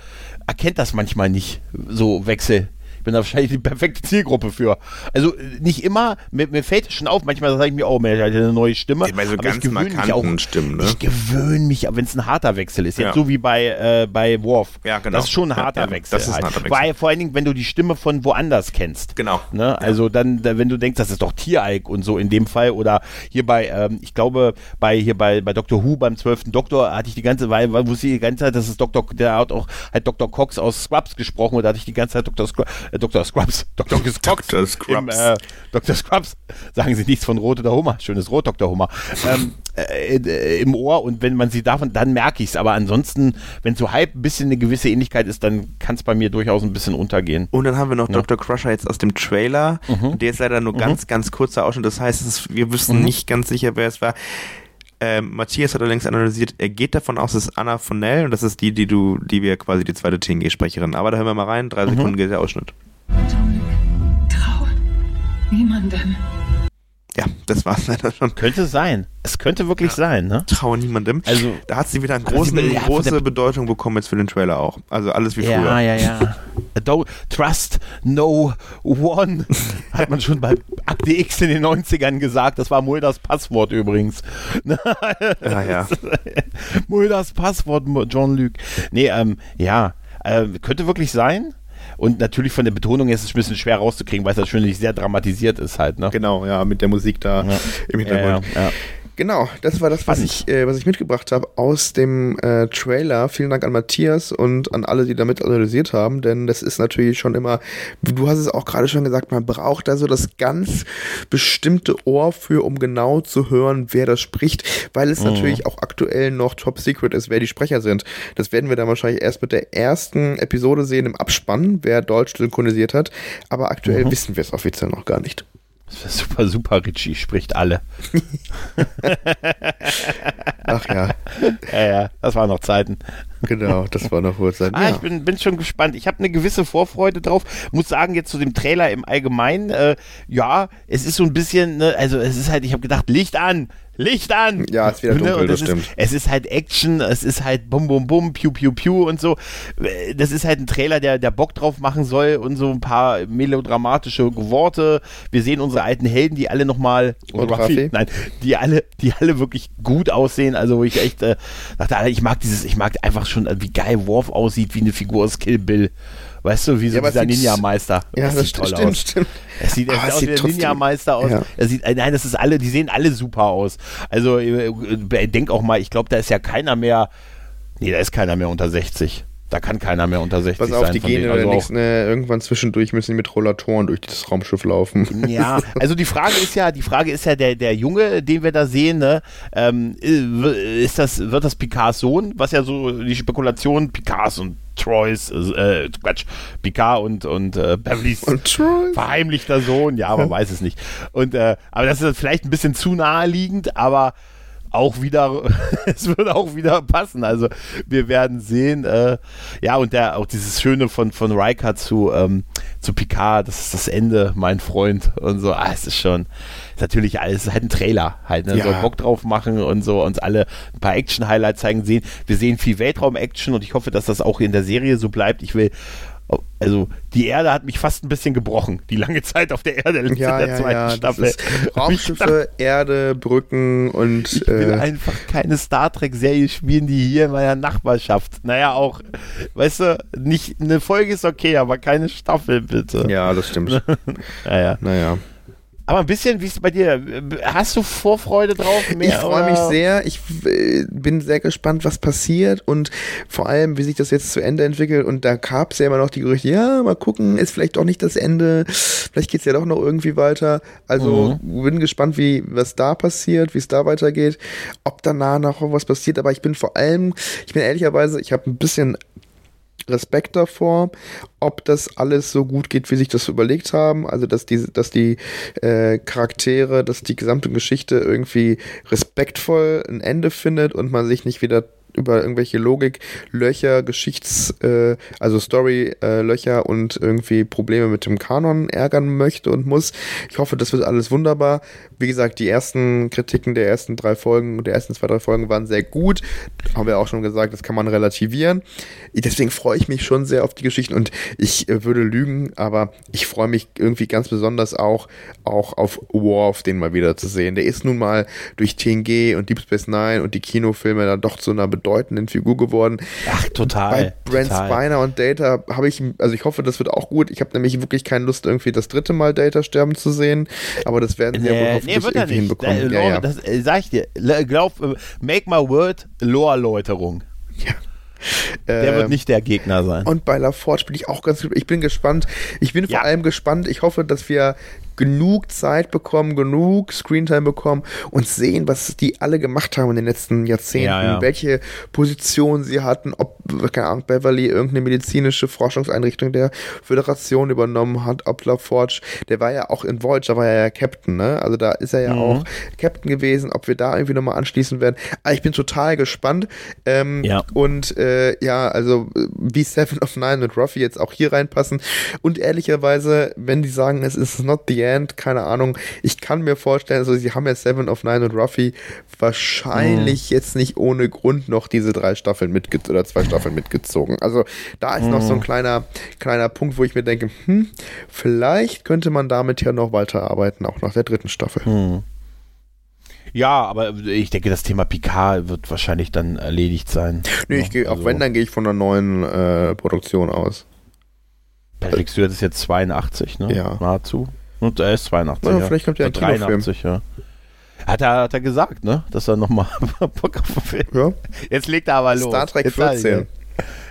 erkennt das manchmal nicht, so Wechsel. Ich bin da wahrscheinlich die perfekte Zielgruppe für. Also äh, nicht immer, mir, mir fällt es schon auf, manchmal sage ich mir, oh, mir hat eine neue Stimme. Bei so aber ganz ich markanten Stimmen, ne? Ich gewöhne mich, wenn es ein harter Wechsel ist. Jetzt Ja. so wie bei, äh, bei Worf. Ja, genau. Das ist schon ein harter ja, Wechsel. das ist ein halt. harter Wechsel. Weil vor allen Dingen, wenn du die Stimme von woanders kennst. Genau. Ne? Also dann, da, wenn du denkst, das ist doch Tieralk und so in dem Fall oder hier bei, ähm, ich glaube, bei hier bei, bei Dr. Who beim 12. Doktor hatte ich die ganze Weile, weil wusste ich die ganze Zeit, das ist Dr. Der hat auch halt Dr. Cox aus Scrubs gesprochen und da hatte ich die ganze Zeit Dr. Scrubs, äh, Dr. Scrubs, Dr. Cox Dr. Scrubs. Im, äh, Dr. Scrubs. Sagen Sie nichts von Rot oder Hummer. Schönes Rot, Dr. Hummer. ähm, äh, äh, Im Ohr und wenn man sie davon, dann merke ich es. Aber ansonsten, wenn so halb ein bisschen eine gewisse Ähnlichkeit ist, dann kann es bei mir durchaus ein bisschen untergehen. Und dann haben wir noch Ja. Dr. Crusher jetzt aus dem Trailer. Mhm. Der ist leider nur ganz, ganz kurzer Ausschnitt. Das heißt, ist, wir wissen Mhm. nicht ganz sicher, wer es war. Ähm, Matthias hat allerdings analysiert, er geht davon aus, es ist Anna Fonnell und das ist die, die du, die wir quasi die zweite TNG-Sprecherin. Aber da hören wir mal rein, drei Mhm. Sekunden geht der Ausschnitt. Trau niemandem. Ja, das war's leider schon. Könnte sein. Es könnte wirklich sein, ne? Traue niemandem. Also, da hat sie wieder eine Aber große, sie- ja, große Bedeutung bekommen jetzt für den Trailer auch. Also alles wie ja, früher. ja, ja. Don't trust no one. Hat man schon bei Akte X in den 90ern gesagt. Das war Mulders Passwort übrigens. Ja, (laughs) ja. Mulders Passwort, John Luke. Nee, ähm, ja. Äh, könnte wirklich sein. Und natürlich von der Betonung ist es ein bisschen schwer rauszukriegen, weil es natürlich sehr dramatisiert ist halt, ne? Genau, ja, mit der Musik da Ja. im Hintergrund. Ja, ja. Genau, das war das, was ich, äh, was ich mitgebracht habe aus dem äh, Trailer. Vielen Dank an Matthias und an alle, die damit analysiert haben, denn das ist natürlich schon immer, du hast es auch gerade schon gesagt, man braucht da so das ganz bestimmte Ohr für, um genau zu hören, wer das spricht, weil es Mhm. natürlich auch aktuell noch top secret ist, wer die Sprecher sind. Das werden wir dann wahrscheinlich erst mit der ersten Episode sehen im Abspann, wer Deutsch synchronisiert hat, aber aktuell Mhm. wissen wir es offiziell noch gar nicht. Super, super, Richie spricht alle. Ach ja, Ja, ja, das waren noch Zeiten. genau, das war noch kurz. Ah, ich bin, bin schon gespannt. Ich habe eine gewisse Vorfreude drauf. Muss sagen, jetzt zu dem Trailer im Allgemeinen, äh, ja, es ist so ein bisschen, ne, also es ist halt, ich habe gedacht, Licht an, Licht an! Ja, es ist wieder Ne, dunkel, und das ist, stimmt. Es ist halt Action, es ist halt bum bum bum, piu piu piu und so. Das ist halt ein Trailer, der, der Bock drauf machen soll und so ein paar melodramatische Worte. Wir sehen unsere alten Helden, die alle nochmal, Und Raffi? nein, die alle, die alle wirklich gut aussehen. Also wo ich echt äh, dachte, ich mag dieses, ich mag einfach schon, wie geil Worf aussieht, wie eine Figur aus Kill Bill. Weißt du, wie so Ja, dieser Ninja-Meister. Ja, das, sieht toll stimmt, aus. stimmt. Es sieht, er Aber sieht aus wie der Ninja-Meister aus. Ja. Er sieht, nein, das ist alle, die sehen alle super aus. Also, äh, äh, denk auch mal, ich glaube, da ist ja keiner mehr, nee, da ist keiner mehr unter 60. Da kann keiner mehr unter 60 Pass auf, sein. die gehen Also nichts, ne, irgendwann zwischendurch müssen die mit Rollatoren durch das Raumschiff laufen. Ja, (laughs) also die Frage ist ja, die Frage ist ja, der, der Junge, den wir da sehen, ne, ähm, äh, ist das, wird das Picards Sohn, was ja so die Spekulation, Picards und Troys, äh, Quatsch, Picard und, und äh, Beverlys Und Troy? verheimlichter Sohn, ja, man (laughs) weiß es nicht. Und, äh, aber das ist vielleicht ein bisschen zu naheliegend, aber auch wieder, (laughs) es wird auch wieder passen. Also wir werden sehen. Äh, ja, und der, auch dieses Schöne von, von Riker zu, ähm, zu Picard, das ist das Ende, mein Freund und so. Ah, es ist schon, ist natürlich alles, halt ein Trailer halt, ne? Ja. Soll Bock drauf machen und so, uns alle ein paar Action-Highlights zeigen, sehen. Wir sehen viel Weltraum-Action und ich hoffe, dass das auch in der Serie so bleibt. Ich will also die Erde hat mich fast ein bisschen gebrochen, die lange Zeit auf der Erde in Ja, der ja, zweiten ja. Staffel. (laughs) Raumschiffe, Erde, Brücken und Ich will äh, einfach keine Star Trek-Serie spielen, die hier in meiner Nachbarschaft. Naja, auch, weißt du, nicht, eine Folge ist okay, aber keine Staffel, bitte. ja, das stimmt. (laughs) Naja. naja. Aber ein bisschen, wie ist es bei dir? Hast du Vorfreude drauf? Ich Mehr, freue mich sehr. Ich äh, bin sehr gespannt, was passiert und vor allem, wie sich das jetzt zu Ende entwickelt. Und da gab es ja immer noch die Gerüchte, ja, mal gucken, ist vielleicht auch nicht das Ende. Vielleicht geht es ja doch noch irgendwie weiter. Also bin gespannt, wie was da passiert, wie es da weitergeht, ob danach noch was passiert. Aber ich bin vor allem, ich bin ehrlicherweise, ich habe ein bisschen Respekt davor, ob das alles so gut geht, wie sich das überlegt haben. Also, dass die, dass die äh, Charaktere, dass die gesamte Geschichte irgendwie respektvoll ein Ende findet und man sich nicht wieder über irgendwelche Logiklöcher, Geschichts-, äh, also Story-Löcher und irgendwie Probleme mit dem Kanon ärgern möchte und muss. Ich hoffe, das wird alles wunderbar. Wie gesagt, die ersten Kritiken der ersten drei Folgen, der ersten zwei, drei Folgen waren sehr gut. Haben wir auch schon gesagt, das kann man relativieren. Deswegen freue ich mich schon sehr auf die Geschichten und ich äh, würde lügen, aber ich freue mich irgendwie ganz besonders auch, auch auf Worf, den mal wieder zu sehen. Der ist nun mal durch TNG und Deep Space Nine und die Kinofilme dann doch zu einer bedeutenden Figur geworden. Ach, total. Bei Brent total. Spiner und Data habe ich, also ich hoffe, das wird auch gut. Ich habe nämlich wirklich keine Lust, irgendwie das dritte Mal Data sterben zu sehen, aber das werden sie ja wohl hoffentlich nee, wird irgendwie nicht. hinbekommen. Da, ja, ja. Das äh, sag ich dir. Glaub, äh, make my word, Lore-Läuterung. Der wird Ähm, nicht der Gegner sein. Und bei LaForge bin ich auch ganz, ich bin gespannt. Ich bin vor Ja. allem gespannt. Ich hoffe, dass wir genug Zeit bekommen, genug Screentime bekommen und sehen, was die alle gemacht haben in den letzten Jahrzehnten, Ja, ja. welche Position sie hatten, ob, keine Ahnung, Beverly irgendeine medizinische Forschungseinrichtung der Föderation übernommen hat, ob LaForge, der war ja auch in Voyager, war ja Captain, ne? Also da ist er ja Mhm. auch Captain gewesen, ob wir da irgendwie nochmal anschließen werden. Also ich bin total gespannt. Ähm, Ja. Und äh, ja, also wie Seven of Nine und Ruffy jetzt auch hier reinpassen. Und ehrlicherweise, wenn die sagen, es ist not the end, keine Ahnung, ich kann mir vorstellen, also sie haben ja Seven of Nine und Ruffy wahrscheinlich jetzt nicht ohne Grund noch diese drei Staffeln mitge oder zwei Staffeln mitgezogen. Also da ist noch so ein kleiner, kleiner Punkt, wo ich mir denke, hm, vielleicht könnte man damit ja noch weiterarbeiten, auch nach der dritten Staffel. Ja, aber ich denke, das Thema Picard wird wahrscheinlich dann erledigt sein. Nee, ich gehe, auch also wenn, dann gehe ich von einer neuen äh, Produktion aus. Patrick Stewart ist jetzt 82, ne? Ja. Nahezu. Und er ist 82. Ja, ja. vielleicht kommt ja ein Oder 83, ja. Hat er, hat er gesagt, ne? Dass er nochmal (laughs) Bock auf den Film. Ja. Jetzt legt er aber los. Star Trek Jetzt 14.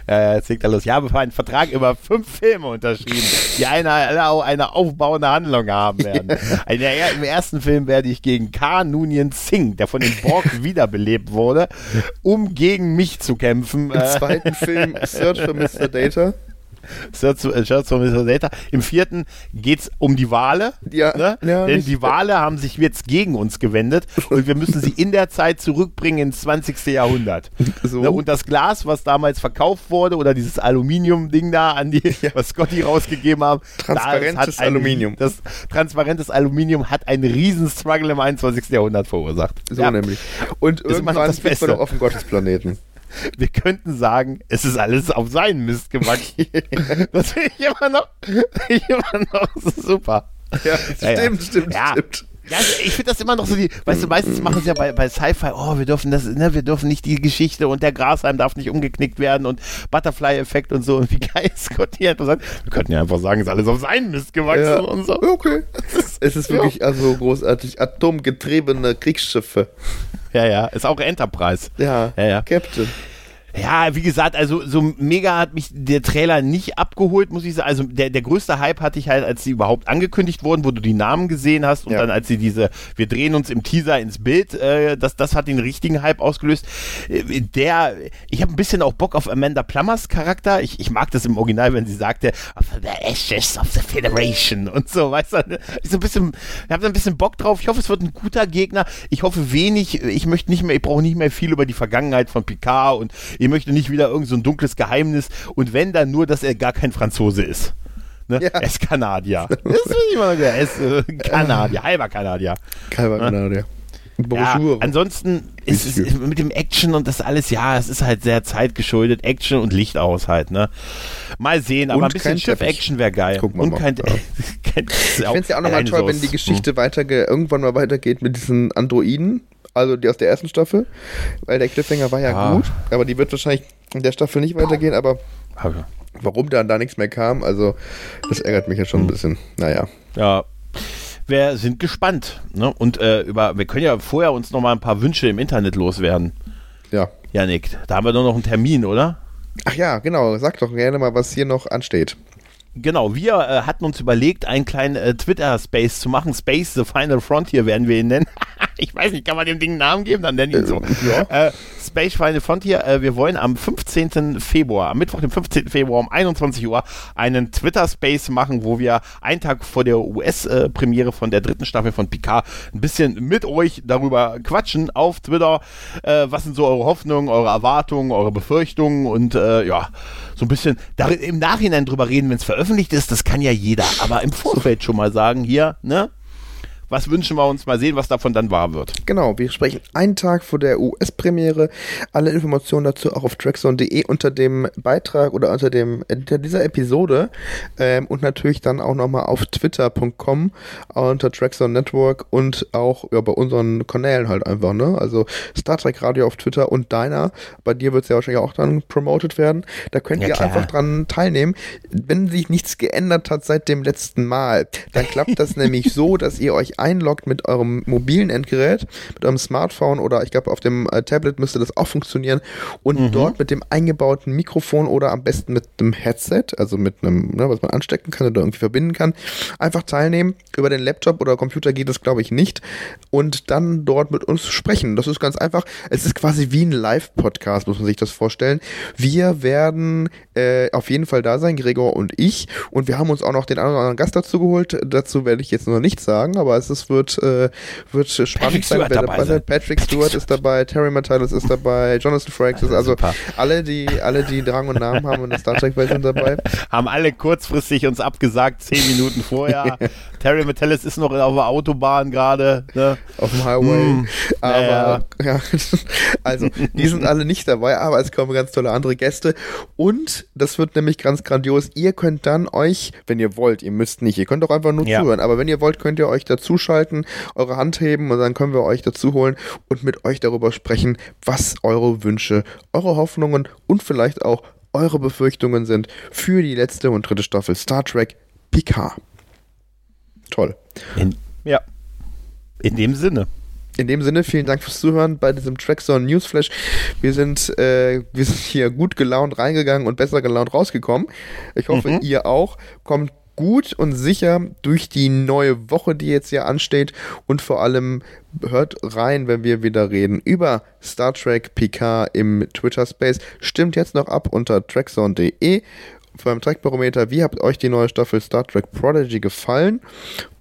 Ja, jetzt legt er los. Ich habe einen Vertrag über fünf Filme unterschrieben, die eine, eine aufbauende Handlung haben werden. (laughs) Der, Im ersten Film werde ich gegen Khan Noonien Singh, der von den Borg (laughs) wiederbelebt wurde, um gegen mich zu kämpfen. Im Äh, zweiten Film Search for Mr. Data. Search for Mr. Data. Im vierten geht es um die Wale. Ja, ne? ja, Denn die Wale haben sich jetzt gegen uns gewendet und wir müssen sie in der Zeit zurückbringen ins 20. Jahrhundert. So. Ne? Und das Glas, was damals verkauft wurde, oder dieses Aluminium-Ding da, an die, was Scotty rausgegeben haben, Transparentes das hat ein- Aluminium. Das transparentes Aluminium hat einen riesen Struggle im 21. Jahrhundert verursacht. So Ja. nämlich. Und noch irgendwann das Beste. auf dem Gottesplaneten. (laughs) Wir könnten sagen, es ist alles auf seinen Mist gewachsen. (laughs) das finde ich immer noch, ich (laughs) immer noch super. Ja, Ja, ja. stimmt, stimmt, stimmt. Ja, also ich finde das immer noch so die, weißt du, meistens machen sie ja bei, bei Sci-Fi, oh, wir dürfen das, ne, wir dürfen nicht die Geschichte und der Grashalm darf nicht umgeknickt werden und Butterfly-Effekt und so und wie geil Scott hier einfach sagt, wir könnten ja einfach sagen, es ist alles auf seinen Mist gewachsen Ja. und so. Okay. Es ist wirklich also großartig. Atomgetriebene Kriegsschiffe. Ja, ja, ist auch Enterprise. Ja, Ja, ja. Captain. Ja, wie gesagt, also so mega hat mich der Trailer nicht abgeholt, muss ich sagen. Also der, der größte Hype hatte ich halt, als sie überhaupt angekündigt wurden, wo du die Namen gesehen hast und Ja. dann als sie diese, wir drehen uns im Teaser ins Bild, äh, das, das hat den richtigen Hype ausgelöst. Äh, Der, ich habe ein bisschen auch Bock auf Amanda Plummers Charakter. Ich, ich mag das im Original, wenn sie sagte, of the ashes of the Federation und so, weißt du. ne? Ich so ein bisschen, ich habe da ein bisschen Bock drauf. Ich hoffe, es wird ein guter Gegner. Ich hoffe wenig, ich möchte nicht mehr, ich brauche nicht mehr viel über die Vergangenheit von Picard und ich möchte nicht wieder irgend so ein dunkles Geheimnis und wenn dann nur, dass er gar kein Franzose ist. Ne? Ja. Er ist Kanadier. (laughs) Das will ich sagen. Er ist äh, Kanadier, halber Kanadier. Kalber Kanadier. Ja, ansonsten ist es ist mit dem Action und das alles, ja, es ist halt sehr zeitgeschuldet. Action und Licht aus halt, ne? Mal sehen, aber Und ein bisschen. Schiff-Action wäre geil. Gucken wir und mal, kein, ja. (laughs) kein Ich fände es ja auch nochmal toll, wenn die Geschichte weiterge irgendwann mal weitergeht mit diesen Androiden, also die aus der ersten Staffel, weil der Cliffhanger war ja Ja. gut, aber die wird wahrscheinlich in der Staffel nicht weitergehen, aber Hm. warum dann da nichts mehr kam, also das ärgert mich ja schon ein bisschen. Naja. Ja. Wir sind gespannt. Ne? Und äh, über, wir können ja vorher uns noch mal ein paar Wünsche im Internet loswerden. Ja. Janik, da haben wir doch noch einen Termin, oder? Ach ja, genau, sag doch gerne mal, was hier noch ansteht. Genau, wir äh, hatten uns überlegt, einen kleinen äh, Twitter-Space zu machen. Space the Final Frontier werden wir ihn nennen. (laughs) ich weiß nicht, kann man dem Ding einen Namen geben? Dann nennen wir ihn so. ja. Äh, Space Final Frontier, äh, wir wollen am 15. Februar, am Mittwoch, dem 15. Februar um 21 Uhr einen Twitter-Space machen, wo wir einen Tag vor der US-Premiere von der dritten Staffel von Picard ein bisschen mit euch darüber quatschen auf Twitter. Äh, was sind so eure Hoffnungen, eure Erwartungen, eure Befürchtungen und äh, ja, so ein bisschen darin, im Nachhinein drüber reden, wenn es veröffentlicht ist, das kann ja jeder, aber im Vorfeld schon mal sagen, hier, ne? Was wünschen wir uns? Mal sehen, was davon dann wahr wird. Genau, wir sprechen einen Tag vor der US-Premiere. Alle Informationen dazu auch auf trackzone.de unter dem Beitrag oder unter, dem, unter dieser Episode ähm, und natürlich dann auch nochmal auf twitter.com unter Trackzone Network und auch ja, bei unseren Kanälen halt einfach, ne? Also Star Trek Radio auf Twitter und deiner. Bei dir wird es ja wahrscheinlich auch dann promoted werden. Da könnt Ja, ihr klar. einfach dran teilnehmen. Wenn sich nichts geändert hat seit dem letzten Mal, dann klappt das (laughs) nämlich so, dass ihr euch einloggt mit eurem mobilen Endgerät, mit eurem Smartphone oder ich glaube auf dem äh, Tablet müsste das auch funktionieren und dort mit dem eingebauten Mikrofon oder am besten mit einem Headset, also mit einem, ne, was man anstecken kann oder irgendwie verbinden kann, einfach teilnehmen. Über den Laptop oder Computer geht das glaube ich nicht und dann dort mit uns sprechen. Das ist ganz einfach. Es ist quasi wie ein Live-Podcast, muss man sich das vorstellen. Wir werden äh, auf jeden Fall da sein, Gregor und ich. Und wir haben uns auch noch den anderen Gast dazu geholt. Dazu werde ich jetzt noch nichts sagen, aber es ist, wird, äh, wird spannend Patrick sein, Stewart wer dabei sein. Patrick Stewart ist dabei, Terry Matalis ist dabei, Jonathan Frakes ist also super. alle, die alle, die Drang und Namen haben in der Star Trek Welt sind dabei. (laughs) Haben alle kurzfristig uns abgesagt, zehn Minuten vorher. (laughs) Terry Metellis ist noch auf der Autobahn gerade. Ne? auf dem Highway. Mm, aber (laughs) ja, also die sind alle nicht dabei, aber es kommen ganz tolle andere Gäste und das wird nämlich ganz grandios. Ihr könnt dann euch, wenn ihr wollt, ihr müsst nicht, ihr könnt auch einfach nur Ja. zuhören, aber wenn ihr wollt, könnt ihr euch dazuschalten, eure Hand heben und dann können wir euch dazu holen und mit euch darüber sprechen, was eure Wünsche, eure Hoffnungen und vielleicht auch eure Befürchtungen sind für die letzte und dritte Staffel Star Trek Picard. Toll. In, ja. In dem Sinne. In dem Sinne, vielen Dank fürs Zuhören bei diesem Trackzone Newsflash. Wir sind, äh, wir sind hier gut gelaunt reingegangen und besser gelaunt rausgekommen. Ich hoffe, Mhm. ihr auch. Kommt gut und sicher durch die neue Woche, die jetzt hier ansteht. Und vor allem hört rein, wenn wir wieder reden über Star Trek PK im Twitter Space. Stimmt jetzt noch ab unter trackzone.de. beim Trackbarometer, wie hat euch die neue Staffel Star Trek Prodigy gefallen?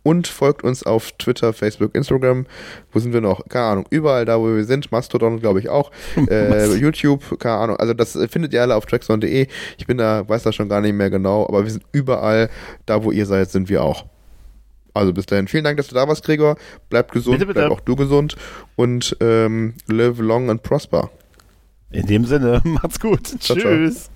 Und folgt uns auf Twitter, Facebook, Instagram. Wo sind wir noch? Keine Ahnung. Überall da, wo wir sind. Mastodon, glaube ich, auch. (laughs) Äh, YouTube, keine Ahnung. Also das findet ihr alle auf trackzone.de. Ich bin da, weiß das schon gar nicht mehr genau, aber wir sind überall. Da, wo ihr seid, sind wir auch. Also bis dahin. Vielen Dank, dass du da warst, Gregor. Bleib gesund, Bitte, bitte. bleib auch du gesund und ähm, live long and prosper. In dem Sinne, (laughs) macht's gut. Ciao, ciao. Tschüss.